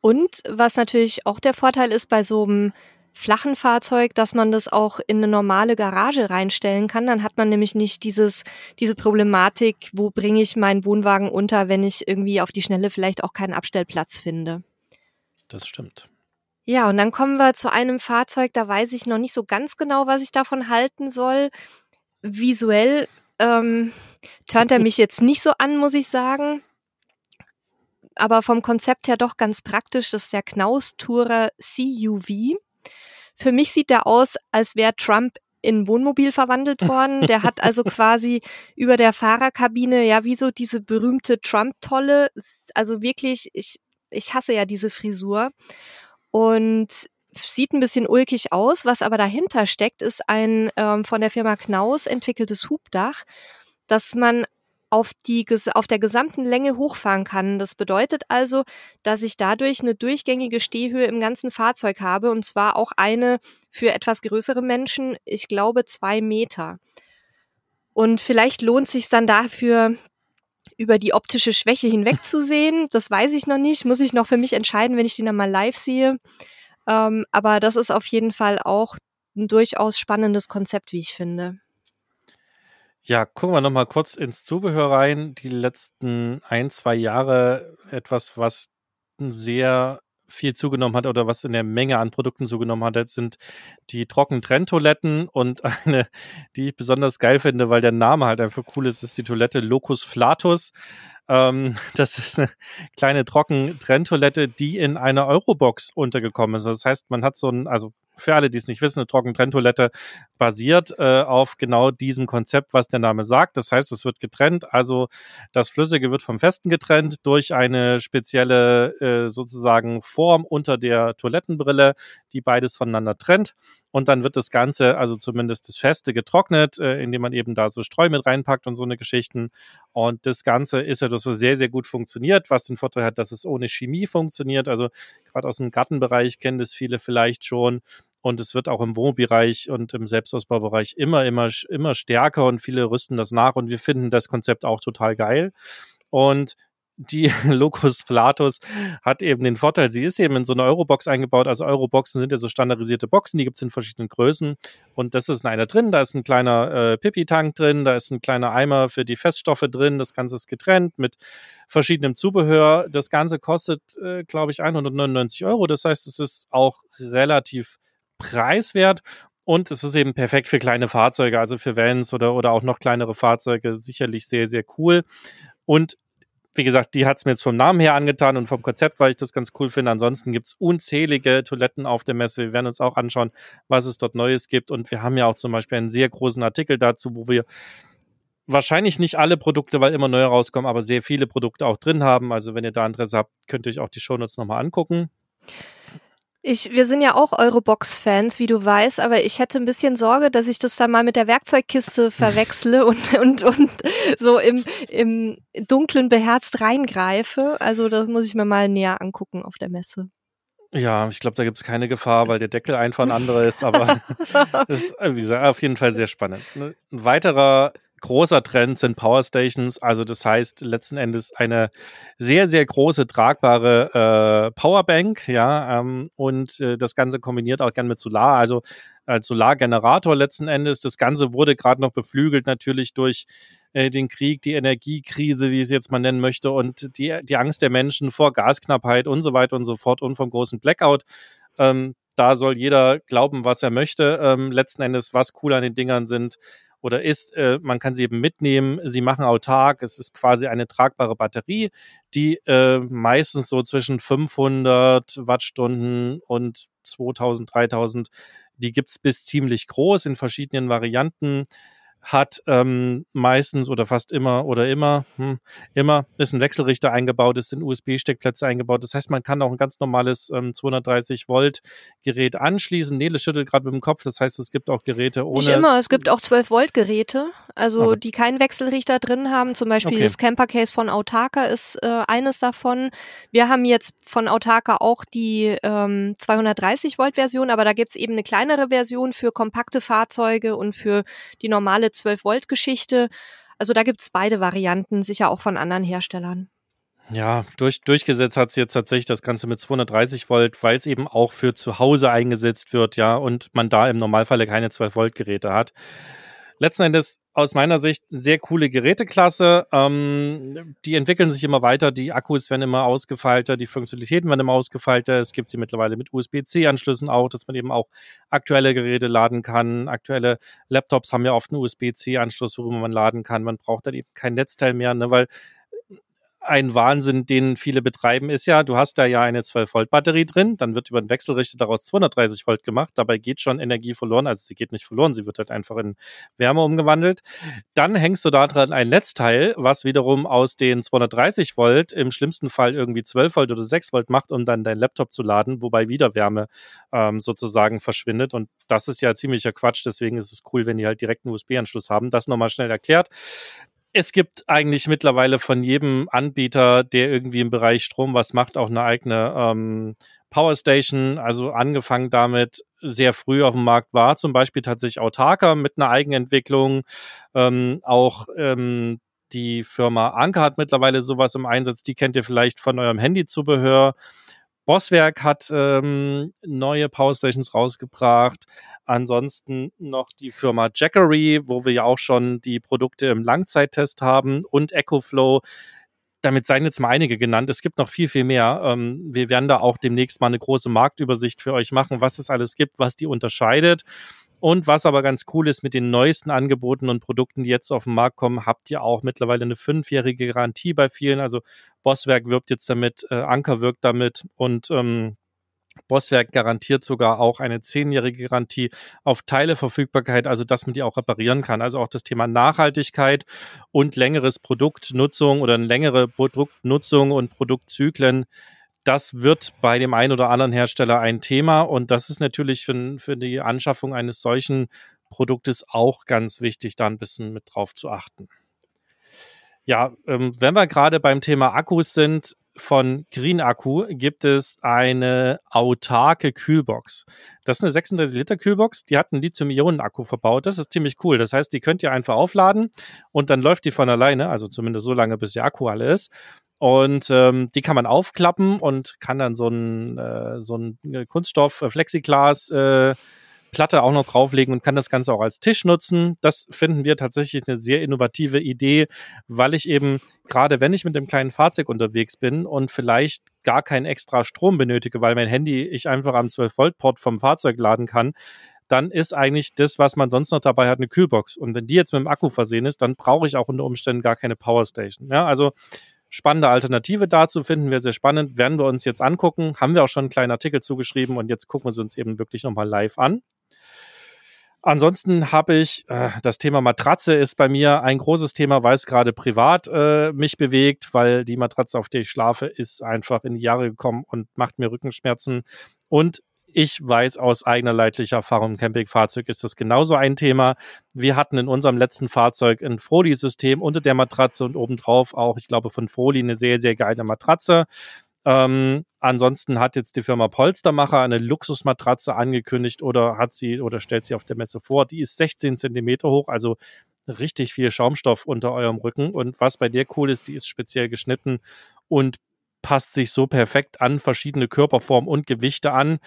S1: Und was natürlich auch der Vorteil ist bei so einem flachen Fahrzeug, dass man das auch in eine normale Garage reinstellen kann. Dann hat man nämlich nicht dieses, diese Problematik, wo bringe ich meinen Wohnwagen unter, wenn ich irgendwie auf die Schnelle vielleicht auch keinen Abstellplatz finde.
S2: Das stimmt.
S1: Ja, und dann kommen wir zu einem Fahrzeug, da weiß ich noch nicht so ganz genau, was ich davon halten soll. Visuell ähm, turnt er mich jetzt nicht so an, muss ich sagen. Aber vom Konzept her doch ganz praktisch. Das ist der Knaus Tourer CUV. Für mich sieht der aus, als wäre Trump in Wohnmobil verwandelt [LAUGHS] worden. Der hat also quasi über der Fahrerkabine, ja, wie so diese berühmte Trump-Tolle. Also wirklich, ich, ich hasse ja diese Frisur. Und sieht ein bisschen ulkig aus. Was aber dahinter steckt, ist ein ähm, von der Firma Knaus entwickeltes Hubdach, das man auf, die, auf der gesamten Länge hochfahren kann. Das bedeutet also, dass ich dadurch eine durchgängige Stehhöhe im ganzen Fahrzeug habe und zwar auch eine für etwas größere Menschen, ich glaube zwei Meter. Und vielleicht lohnt sich dann dafür, über die optische Schwäche hinwegzusehen. [LAUGHS] Das weiß ich noch nicht, muss ich noch für mich entscheiden, wenn ich den dann mal live sehe. Ähm, aber das ist auf jeden Fall auch ein durchaus spannendes Konzept, wie ich finde.
S2: Ja, gucken wir nochmal kurz ins Zubehör rein. Die letzten ein, zwei Jahre etwas, was sehr viel zugenommen hat oder was in der Menge an Produkten zugenommen hat, sind die Trockentrenntoiletten und eine, die ich besonders geil finde, weil der Name halt einfach cool ist, ist die Toilette Locus Flatus. Ähm, [LAUGHS] das ist eine kleine Trockentrenntoilette, die in einer Eurobox untergekommen ist. Das heißt, man hat so ein, also für alle, die es nicht wissen, eine Trockentrenntoilette basiert äh, auf genau diesem Konzept, was der Name sagt. Das heißt, es wird getrennt, also das Flüssige wird vom Festen getrennt durch eine spezielle äh, sozusagen Form unter der Toilettenbrille, die beides voneinander trennt. Und dann wird das Ganze, also zumindest das Feste, getrocknet, äh, indem man eben da so Streu mit reinpackt und so eine Geschichten. Und das Ganze ist ja das, was sehr, sehr gut funktioniert, was den Vorteil hat, dass es ohne Chemie funktioniert. Also gerade aus dem Gartenbereich kennen das viele vielleicht schon. Und es wird auch im Wohnbereich und im Selbstausbaubereich immer, immer, immer stärker und viele rüsten das nach und wir finden das Konzept auch total geil. Und die [LAUGHS] Locus Flatus hat eben den Vorteil, sie ist eben in so eine Eurobox eingebaut. Also Euroboxen sind ja so standardisierte Boxen, die gibt es in verschiedenen Größen. Und das ist eine drin, da ist ein kleiner äh, Pipi-Tank drin, da ist ein kleiner Eimer für die Feststoffe drin. Das Ganze ist getrennt mit verschiedenem Zubehör. Das Ganze kostet, äh, glaube ich, 199 Euro. Das heißt, es ist auch relativ preiswert. Und es ist eben perfekt für kleine Fahrzeuge, also für Vans oder, oder auch noch kleinere Fahrzeuge, sicherlich sehr, sehr cool. Und wie gesagt, die hat es mir jetzt vom Namen her angetan und vom Konzept, weil ich das ganz cool finde. Ansonsten gibt es unzählige Toiletten auf der Messe. Wir werden uns auch anschauen, was es dort Neues gibt. Und wir haben ja auch zum Beispiel einen sehr großen Artikel dazu, wo wir wahrscheinlich nicht alle Produkte, weil immer neue rauskommen, aber sehr viele Produkte auch drin haben. Also wenn ihr da Interesse habt, könnt ihr euch auch die Shownotes nochmal angucken.
S1: Ich, wir sind ja auch Eurobox-Fans, wie du weißt, aber ich hätte ein bisschen Sorge, dass ich das dann mal mit der Werkzeugkiste [LAUGHS] verwechsle und, und, und so im, im Dunklen beherzt reingreife. Also das muss ich mir mal näher angucken auf der Messe.
S2: Ja, ich glaube, da gibt es keine Gefahr, weil der Deckel einfach ein anderer ist, aber [LAUGHS] [LAUGHS] das ist wie gesagt, auf jeden Fall sehr spannend. Ein weiterer großer Trend sind Power Stations. Also das heißt letzten Endes eine sehr, sehr große tragbare äh, Powerbank, ja, ähm, und äh, das Ganze kombiniert auch gern mit Solar, also als Solargenerator letzten Endes. Das Ganze wurde gerade noch beflügelt natürlich durch äh, den Krieg, die Energiekrise, wie es jetzt mal nennen möchte, und die, die Angst der Menschen vor Gasknappheit und so weiter und so fort und vom großen Blackout. Ähm, da soll jeder glauben, was er möchte. Ähm, letzten Endes, was cool an den Dingern sind, oder ist, äh, man kann sie eben mitnehmen, sie machen autark, es ist quasi eine tragbare Batterie, die äh, meistens so zwischen 500 Wattstunden und 2000, 3000, die gibt's bis ziemlich groß in verschiedenen Varianten hat ähm, meistens oder fast immer oder immer, hm, immer ist ein Wechselrichter eingebaut, ist in USB-Steckplätze eingebaut. Das heißt, man kann auch ein ganz normales ähm, 230 Volt Gerät anschließen. Nele schüttelt gerade mit dem Kopf. Das heißt, es gibt auch Geräte ohne.
S1: Nicht immer. Es gibt auch 12 Volt Geräte, also okay. die keinen Wechselrichter drin haben. Zum Beispiel okay. das Camper Case von Autarka ist äh, eines davon. Wir haben jetzt von Autarka auch die ähm, 230 Volt Version, aber da gibt's eben eine kleinere Version für kompakte Fahrzeuge und für die normale 12-Volt-Geschichte. Also da gibt's beide Varianten, sicher auch von anderen Herstellern.
S2: Ja, durch, durchgesetzt hat sie jetzt tatsächlich das Ganze mit 230 Volt, weil es eben auch für zu Hause eingesetzt wird, ja, und man da im Normalfall keine 12 Volt Geräte hat letzten Endes aus meiner Sicht sehr coole Geräteklasse. Ähm, die entwickeln sich immer weiter, die Akkus werden immer ausgefeilter, die Funktionalitäten werden immer ausgefeilter. Es gibt sie mittlerweile mit USB-C-Anschlüssen auch, dass man eben auch aktuelle Geräte laden kann. Aktuelle Laptops haben ja oft einen USB-C-Anschluss, worüber man laden kann. Man braucht dann eben kein Netzteil mehr, ne, weil ein Wahnsinn, den viele betreiben, ist ja, du hast da ja eine 12-Volt-Batterie drin, dann wird über einen Wechselrichter daraus 230 Volt gemacht, dabei geht schon Energie verloren, also sie geht nicht verloren, sie wird halt einfach in Wärme umgewandelt. Dann hängst du da dran ein Netzteil, was wiederum aus den 230 Volt im schlimmsten Fall irgendwie 12 Volt oder 6 Volt macht, um dann dein Laptop zu laden, wobei wieder Wärme ähm, sozusagen verschwindet und das ist ja ziemlicher Quatsch, deswegen ist es cool, wenn die halt direkt einen USB-Anschluss haben. Das nochmal schnell erklärt es gibt eigentlich mittlerweile von jedem Anbieter, der irgendwie im Bereich Strom was macht, auch eine eigene ähm, Powerstation. Also angefangen damit sehr früh auf dem Markt war, zum Beispiel tatsächlich Autarker mit einer Eigenentwicklung. Ähm, auch ähm, die Firma Anker hat mittlerweile sowas im Einsatz. Die kennt ihr vielleicht von eurem Handyzubehör. Bosswerk hat ähm, neue Powerstations rausgebracht. Ansonsten noch die Firma Jackery, wo wir ja auch schon die Produkte im Langzeittest haben und EcoFlow. Damit seien jetzt mal einige genannt. Es gibt noch viel, viel mehr. Ähm, wir werden da auch demnächst mal eine große Marktübersicht für euch machen, was es alles gibt, was die unterscheidet. Und was aber ganz cool ist, mit den neuesten Angeboten und Produkten, die jetzt auf den Markt kommen, habt ihr auch mittlerweile eine fünfjährige Garantie bei vielen. Also Bosswerk wirbt jetzt damit, äh, Anker wirkt damit und ähm, Bosswerk garantiert sogar auch eine zehnjährige Garantie auf Teileverfügbarkeit, also dass man die auch reparieren kann. Also auch das Thema Nachhaltigkeit und längeres Produktnutzung oder längere Produktnutzung und Produktzyklen das wird bei dem einen oder anderen Hersteller ein Thema und das ist natürlich für, für die Anschaffung eines solchen Produktes auch ganz wichtig, da ein bisschen mit drauf zu achten. Ja, ähm, wenn wir gerade beim Thema Akkus sind, von Green Akku gibt es eine autarke Kühlbox. Das ist eine 36 Liter Kühlbox, die hat einen Lithium-Ionen-Akku verbaut. Das ist ziemlich cool. Das heißt, die könnt ihr einfach aufladen und dann läuft die von alleine, also zumindest so lange, bis der Akku alle ist. Und ähm, die kann man aufklappen und kann dann so ein, äh, so ein Kunststoff-Flexiglas äh, Platte auch noch drauflegen und kann das Ganze auch als Tisch nutzen. Das finden wir tatsächlich eine sehr innovative Idee, weil ich eben gerade wenn ich mit dem kleinen Fahrzeug unterwegs bin und vielleicht gar keinen extra Strom benötige, weil mein Handy ich einfach am 12-Volt-Port vom Fahrzeug laden kann, dann ist eigentlich das, was man sonst noch dabei hat, eine Kühlbox. Und wenn die jetzt mit dem Akku versehen ist, dann brauche ich auch unter Umständen gar keine Powerstation. Ja, also spannende Alternative dazu finden wir sehr spannend. Werden wir uns jetzt angucken. Haben wir auch schon einen kleinen Artikel zugeschrieben und jetzt gucken wir sie uns eben wirklich nochmal live an. Ansonsten habe ich, äh, das Thema Matratze ist bei mir ein großes Thema, weil es gerade privat äh, mich bewegt, weil die Matratze, auf der ich schlafe, ist einfach in die Jahre gekommen und macht mir Rückenschmerzen. Und ich weiß aus eigener leidlicher Erfahrung im Campingfahrzeug ist das genauso ein Thema. Wir hatten in unserem letzten Fahrzeug ein Froli-System unter der Matratze und obendrauf auch, ich glaube, von Froli eine sehr, sehr geile Matratze. Ähm, ansonsten hat jetzt die Firma Polstermacher eine Luxusmatratze angekündigt oder hat sie oder stellt sie auf der Messe vor. Die ist 16 Zentimeter hoch, also richtig viel Schaumstoff unter eurem Rücken. Und was bei der cool ist, die ist speziell geschnitten und passt sich so perfekt an verschiedene Körperformen und Gewichte an.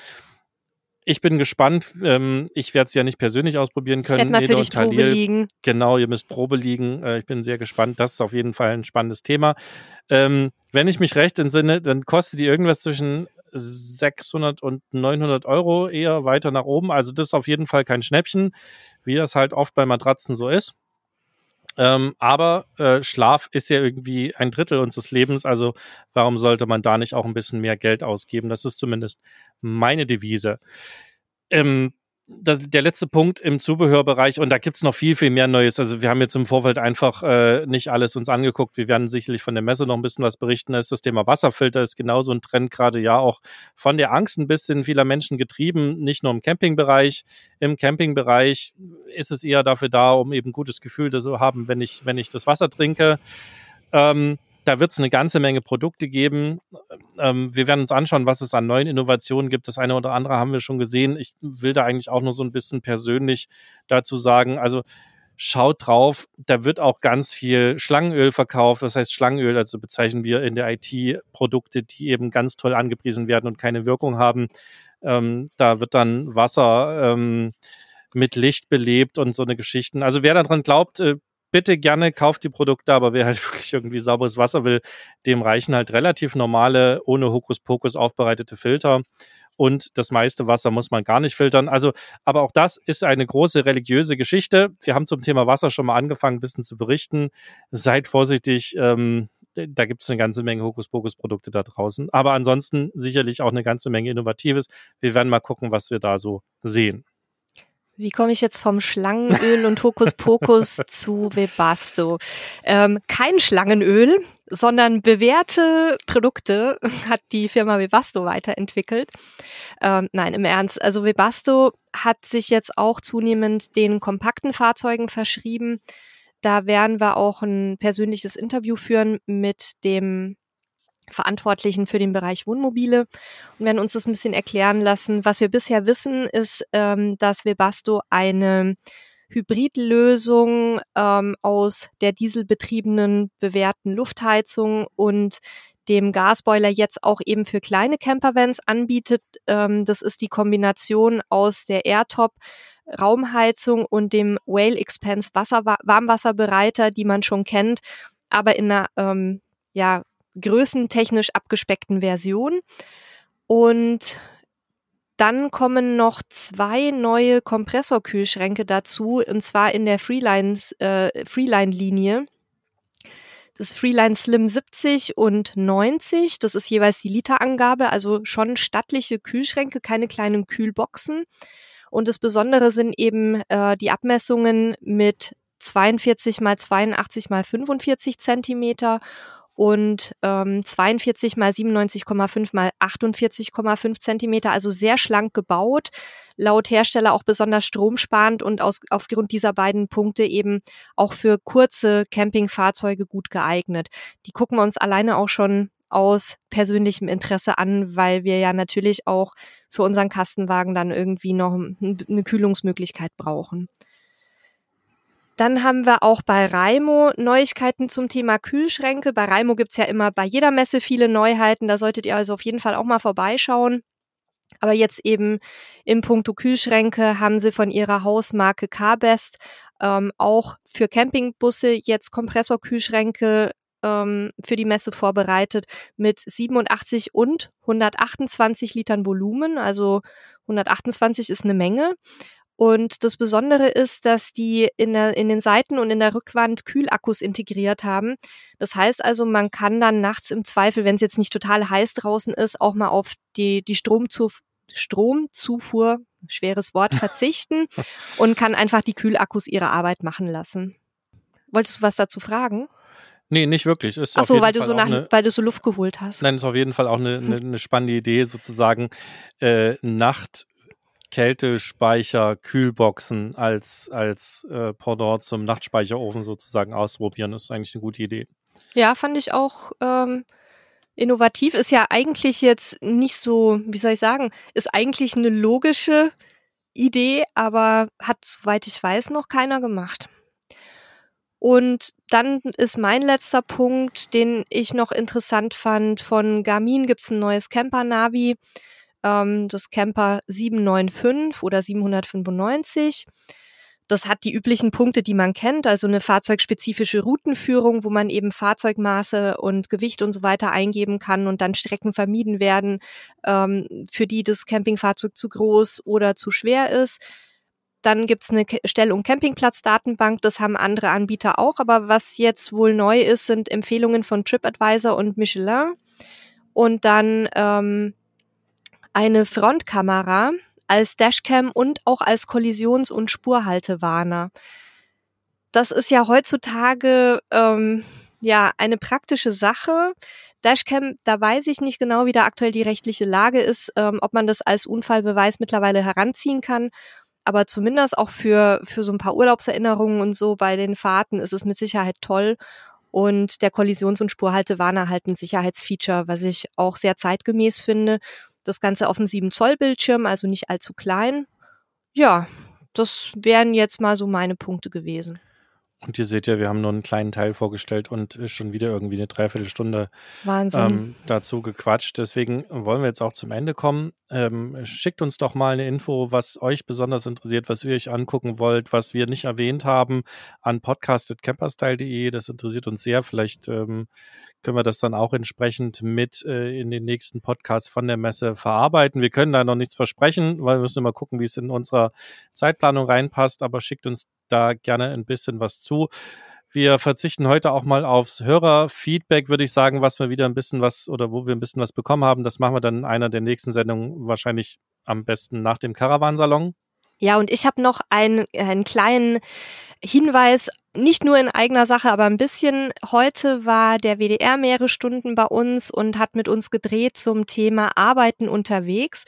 S2: Ich bin gespannt. Ähm, ich werde es ja nicht persönlich ausprobieren können. Ich
S1: mal dich Probe liegen.
S2: Genau, ihr müsst Probe liegen. Äh, ich bin sehr gespannt. Das ist auf jeden Fall ein spannendes Thema. Ähm, wenn ich mich recht entsinne, dann kostet die irgendwas zwischen 600 und 900 Euro eher weiter nach oben. Also das ist auf jeden Fall kein Schnäppchen, wie das halt oft bei Matratzen so ist. Ähm, aber äh, Schlaf ist ja irgendwie ein Drittel unseres Lebens, also warum sollte man da nicht auch ein bisschen mehr Geld ausgeben? Das ist zumindest meine Devise. Ähm, das, der letzte Punkt im Zubehörbereich, und da gibt's noch viel, viel mehr Neues. Also wir haben jetzt im Vorfeld einfach äh, nicht alles uns angeguckt. Wir werden sicherlich von der Messe noch ein bisschen was berichten. Das, ist das Thema Wasserfilter ist genauso ein Trend, gerade ja auch von der Angst ein bisschen vieler Menschen getrieben, nicht nur im Campingbereich. Im Campingbereich ist es eher dafür da, um eben gutes Gefühl zu haben, wenn ich, wenn ich das Wasser trinke. Ähm, da wird es eine ganze Menge Produkte geben. Ähm, wir werden uns anschauen, was es an neuen Innovationen gibt. Das eine oder andere haben wir schon gesehen. Ich will da eigentlich auch nur so ein bisschen persönlich dazu sagen. Also schaut drauf, da wird auch ganz viel Schlangenöl verkauft. Das heißt Schlangenöl, also bezeichnen wir in der IT Produkte, die eben ganz toll angepriesen werden und keine Wirkung haben. Ähm, da wird dann Wasser ähm, mit Licht belebt und so eine Geschichten. Also wer daran glaubt, äh, bitte gerne kauft die Produkte, aber wer halt [LAUGHS] wirklich irgendwie sauberes Wasser will, dem reichen halt relativ normale, ohne Hokuspokus aufbereitete Filter. Und das meiste Wasser muss man gar nicht filtern. Also, aber auch das ist eine große religiöse Geschichte. Wir haben zum Thema Wasser schon mal angefangen, ein bisschen zu berichten. Seid vorsichtig. Ähm, da gibt es eine ganze Menge Hokuspokus-Produkte da draußen. Aber ansonsten sicherlich auch eine ganze Menge Innovatives. Wir werden mal gucken, was wir da so sehen.
S1: Wie komme ich jetzt vom Schlangenöl und Hokuspokus [LAUGHS] zu Webasto? Ähm, kein Schlangenöl, sondern bewährte Produkte hat die Firma Webasto weiterentwickelt. Ähm, nein, im Ernst. Also Webasto hat sich jetzt auch zunehmend den kompakten Fahrzeugen verschrieben. Da werden wir auch ein persönliches Interview führen mit dem Verantwortlichen für den Bereich Wohnmobile und werden uns das ein bisschen erklären lassen. Was wir bisher wissen, ist, ähm, dass Webasto eine Hybridlösung ähm, aus der dieselbetriebenen bewährten Luftheizung und dem Gasboiler jetzt auch eben für kleine Campervans anbietet. Ähm, das ist die Kombination aus der Airtop Raumheizung und dem Whale Expense Wasser, Warmwasserbereiter, die man schon kennt, aber in einer ähm, ja, größentechnisch abgespeckten Version. Und dann kommen noch zwei neue Kompressorkühlschränke dazu, und zwar in der Freeline, äh, Freeline-Linie. Das Freeline Slim 70 und 90, das ist jeweils die Literangabe, also schon stattliche Kühlschränke, keine kleinen Kühlboxen. Und das Besondere sind eben äh, die Abmessungen mit 42 mal 82 mal 45 Zentimeter und ähm, 42 mal 97,5 mal 48,5 Zentimeter, also sehr schlank gebaut, laut Hersteller auch besonders stromsparend und aus, aufgrund dieser beiden Punkte eben auch für kurze Campingfahrzeuge gut geeignet. Die gucken wir uns alleine auch schon aus persönlichem Interesse an, weil wir ja natürlich auch für unseren Kastenwagen dann irgendwie noch eine Kühlungsmöglichkeit brauchen. Dann haben wir auch bei Raimo Neuigkeiten zum Thema Kühlschränke. Bei Raimo gibt's ja immer bei jeder Messe viele Neuheiten. Da solltet ihr also auf jeden Fall auch mal vorbeischauen. Aber jetzt eben im Punkto Kühlschränke haben sie von ihrer Hausmarke Carbest ähm, auch für Campingbusse jetzt Kompressorkühlschränke ähm, für die Messe vorbereitet mit 87 und 128 Litern Volumen. Also 128 ist eine Menge. Und das Besondere ist, dass die in, der, in den Seiten und in der Rückwand Kühlakkus integriert haben. Das heißt also, man kann dann nachts im Zweifel, wenn es jetzt nicht total heiß draußen ist, auch mal auf die, die Stromzuf Stromzufuhr, schweres Wort, [LAUGHS] verzichten und kann einfach die Kühlakkus ihre Arbeit machen lassen. Wolltest du was dazu fragen?
S2: Nee, nicht wirklich. Ist
S1: Ach so, weil du so, nach, eine, weil du so Luft geholt hast.
S2: Nein, ist auf jeden Fall auch eine, eine, eine spannende Idee, sozusagen äh, Nacht Kältespeicher, Kühlboxen als, als äh, Pendant zum Nachtspeicherofen sozusagen ausprobieren. Ist eigentlich eine gute Idee.
S1: Ja, fand ich auch ähm, innovativ. Ist ja eigentlich jetzt nicht so, wie soll ich sagen, ist eigentlich eine logische Idee, aber hat, soweit ich weiß, noch keiner gemacht. Und dann ist mein letzter Punkt, den ich noch interessant fand. Von Garmin gibt's ein neues Camper-Navi ähm, das Camper 795 oder 795. Das hat die üblichen Punkte, die man kennt, also eine fahrzeugspezifische Routenführung, wo man eben Fahrzeugmaße und Gewicht und so weiter eingeben kann und dann Strecken vermieden werden, ähm, für die das Campingfahrzeug zu groß oder zu schwer ist. Dann gibt's eine Stell- und Campingplatz-Datenbank, das haben andere Anbieter auch, aber was jetzt wohl neu ist, sind Empfehlungen von TripAdvisor und Michelin. Und dann ähm, eine Frontkamera als Dashcam und auch als Kollisions- und Spurhaltewarner. Das ist ja heutzutage ähm, ja eine praktische Sache. Dashcam, da weiß ich nicht genau, wie da aktuell die rechtliche Lage ist, ähm, ob man das als Unfallbeweis mittlerweile heranziehen kann. Aber zumindest auch für, für so ein paar Urlaubserinnerungen und so bei den Fahrten ist es mit Sicherheit toll. Und der Kollisions- und Spurhaltewarner halt ein Sicherheitsfeature, was ich auch sehr zeitgemäß finde das Ganze auf dem 7 Zoll Bildschirm, also nicht allzu klein. Ja, das wären jetzt mal so meine Punkte gewesen.
S2: Und ihr seht ja, wir haben nur einen kleinen Teil vorgestellt und schon wieder irgendwie eine Dreiviertelstunde
S1: ähm,
S2: dazu gequatscht. Deswegen wollen wir jetzt auch zum Ende kommen. Ähm, schickt uns doch mal eine Info, was euch besonders interessiert, was ihr euch angucken wollt, was wir nicht erwähnt haben, an podcast.camperstyle.de. Das interessiert uns sehr. Vielleicht ähm, können wir das dann auch entsprechend mit äh, in den nächsten Podcasts von der Messe verarbeiten. Wir können da noch nichts versprechen, weil wir müssen immer gucken, wie es in unserer Zeitplanung reinpasst, aber schickt uns da gerne ein bisschen was zu. Wir verzichten heute auch mal aufs Hörerfeedback, würde ich sagen, was wir wieder ein bisschen was oder wo wir ein bisschen was bekommen haben. Das machen wir dann in einer der nächsten Sendungen wahrscheinlich am besten nach dem Caravansalon.
S1: Ja, und ich habe noch einen, einen kleinen Hinweis, nicht nur in eigener Sache, aber ein bisschen. Heute war der WDR mehrere Stunden bei uns und hat mit uns gedreht zum Thema Arbeiten unterwegs.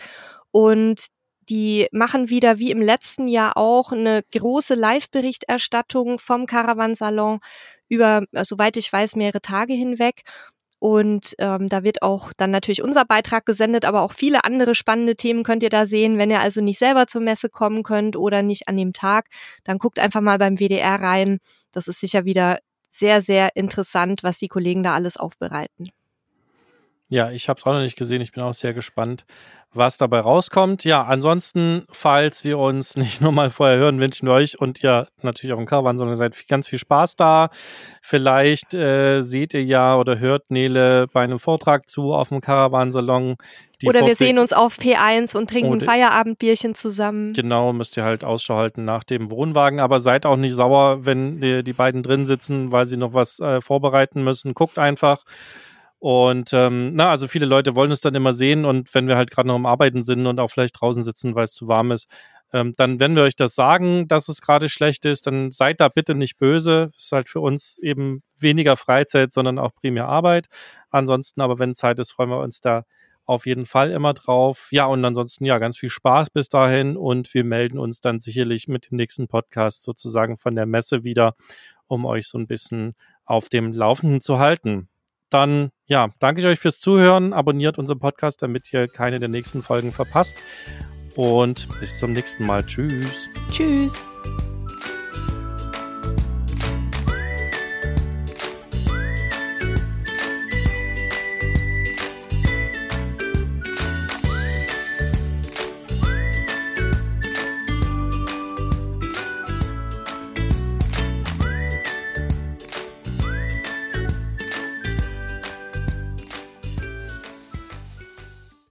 S1: Und die machen wieder wie im letzten Jahr auch eine große Live-Berichterstattung vom Caravansalon über, soweit ich weiß, mehrere Tage hinweg. Und ähm, da wird auch dann natürlich unser Beitrag gesendet, aber auch viele andere spannende Themen könnt ihr da sehen. Wenn ihr also nicht selber zur Messe kommen könnt oder nicht an dem Tag, dann guckt einfach mal beim WDR rein. Das ist sicher wieder sehr, sehr interessant, was die Kollegen da alles aufbereiten.
S2: Ja, ich habe es auch noch nicht gesehen. Ich bin auch sehr gespannt, was dabei rauskommt. Ja, ansonsten, falls wir uns [LAUGHS] nicht nur mal vorher hören, wünschen wir euch und ihr natürlich auf dem Caravan, sondern seid ganz viel Spaß da. Vielleicht äh, seht ihr ja oder hört Nele bei einem Vortrag zu auf dem Caravansalon.
S1: Oder wir sehen uns auf P1 und trinken Feierabendbierchen zusammen.
S2: Genau, müsst ihr halt Ausschau halten nach dem Wohnwagen. Aber seid auch nicht sauer, wenn die, die beiden drin sitzen, weil sie noch was äh, vorbereiten müssen. Guckt einfach. Und ähm, na, also viele Leute wollen es dann immer sehen und wenn wir halt gerade noch am Arbeiten sind und auch vielleicht draußen sitzen, weil es zu warm ist, ähm, dann, wenn wir euch das sagen, dass es gerade schlecht ist, dann seid da bitte nicht böse. Es ist halt für uns eben weniger Freizeit, sondern auch primär Arbeit. Ansonsten, aber wenn Zeit ist, freuen wir uns da auf jeden Fall immer drauf. Ja, und ansonsten ja, ganz viel Spaß bis dahin und wir melden uns dann sicherlich mit dem nächsten Podcast sozusagen von der Messe wieder, um euch so ein bisschen auf dem Laufenden zu halten. Dann ja, danke ich euch fürs Zuhören. Abonniert unseren Podcast, damit ihr keine der nächsten Folgen verpasst. Und bis zum nächsten Mal. Tschüss.
S1: Tschüss.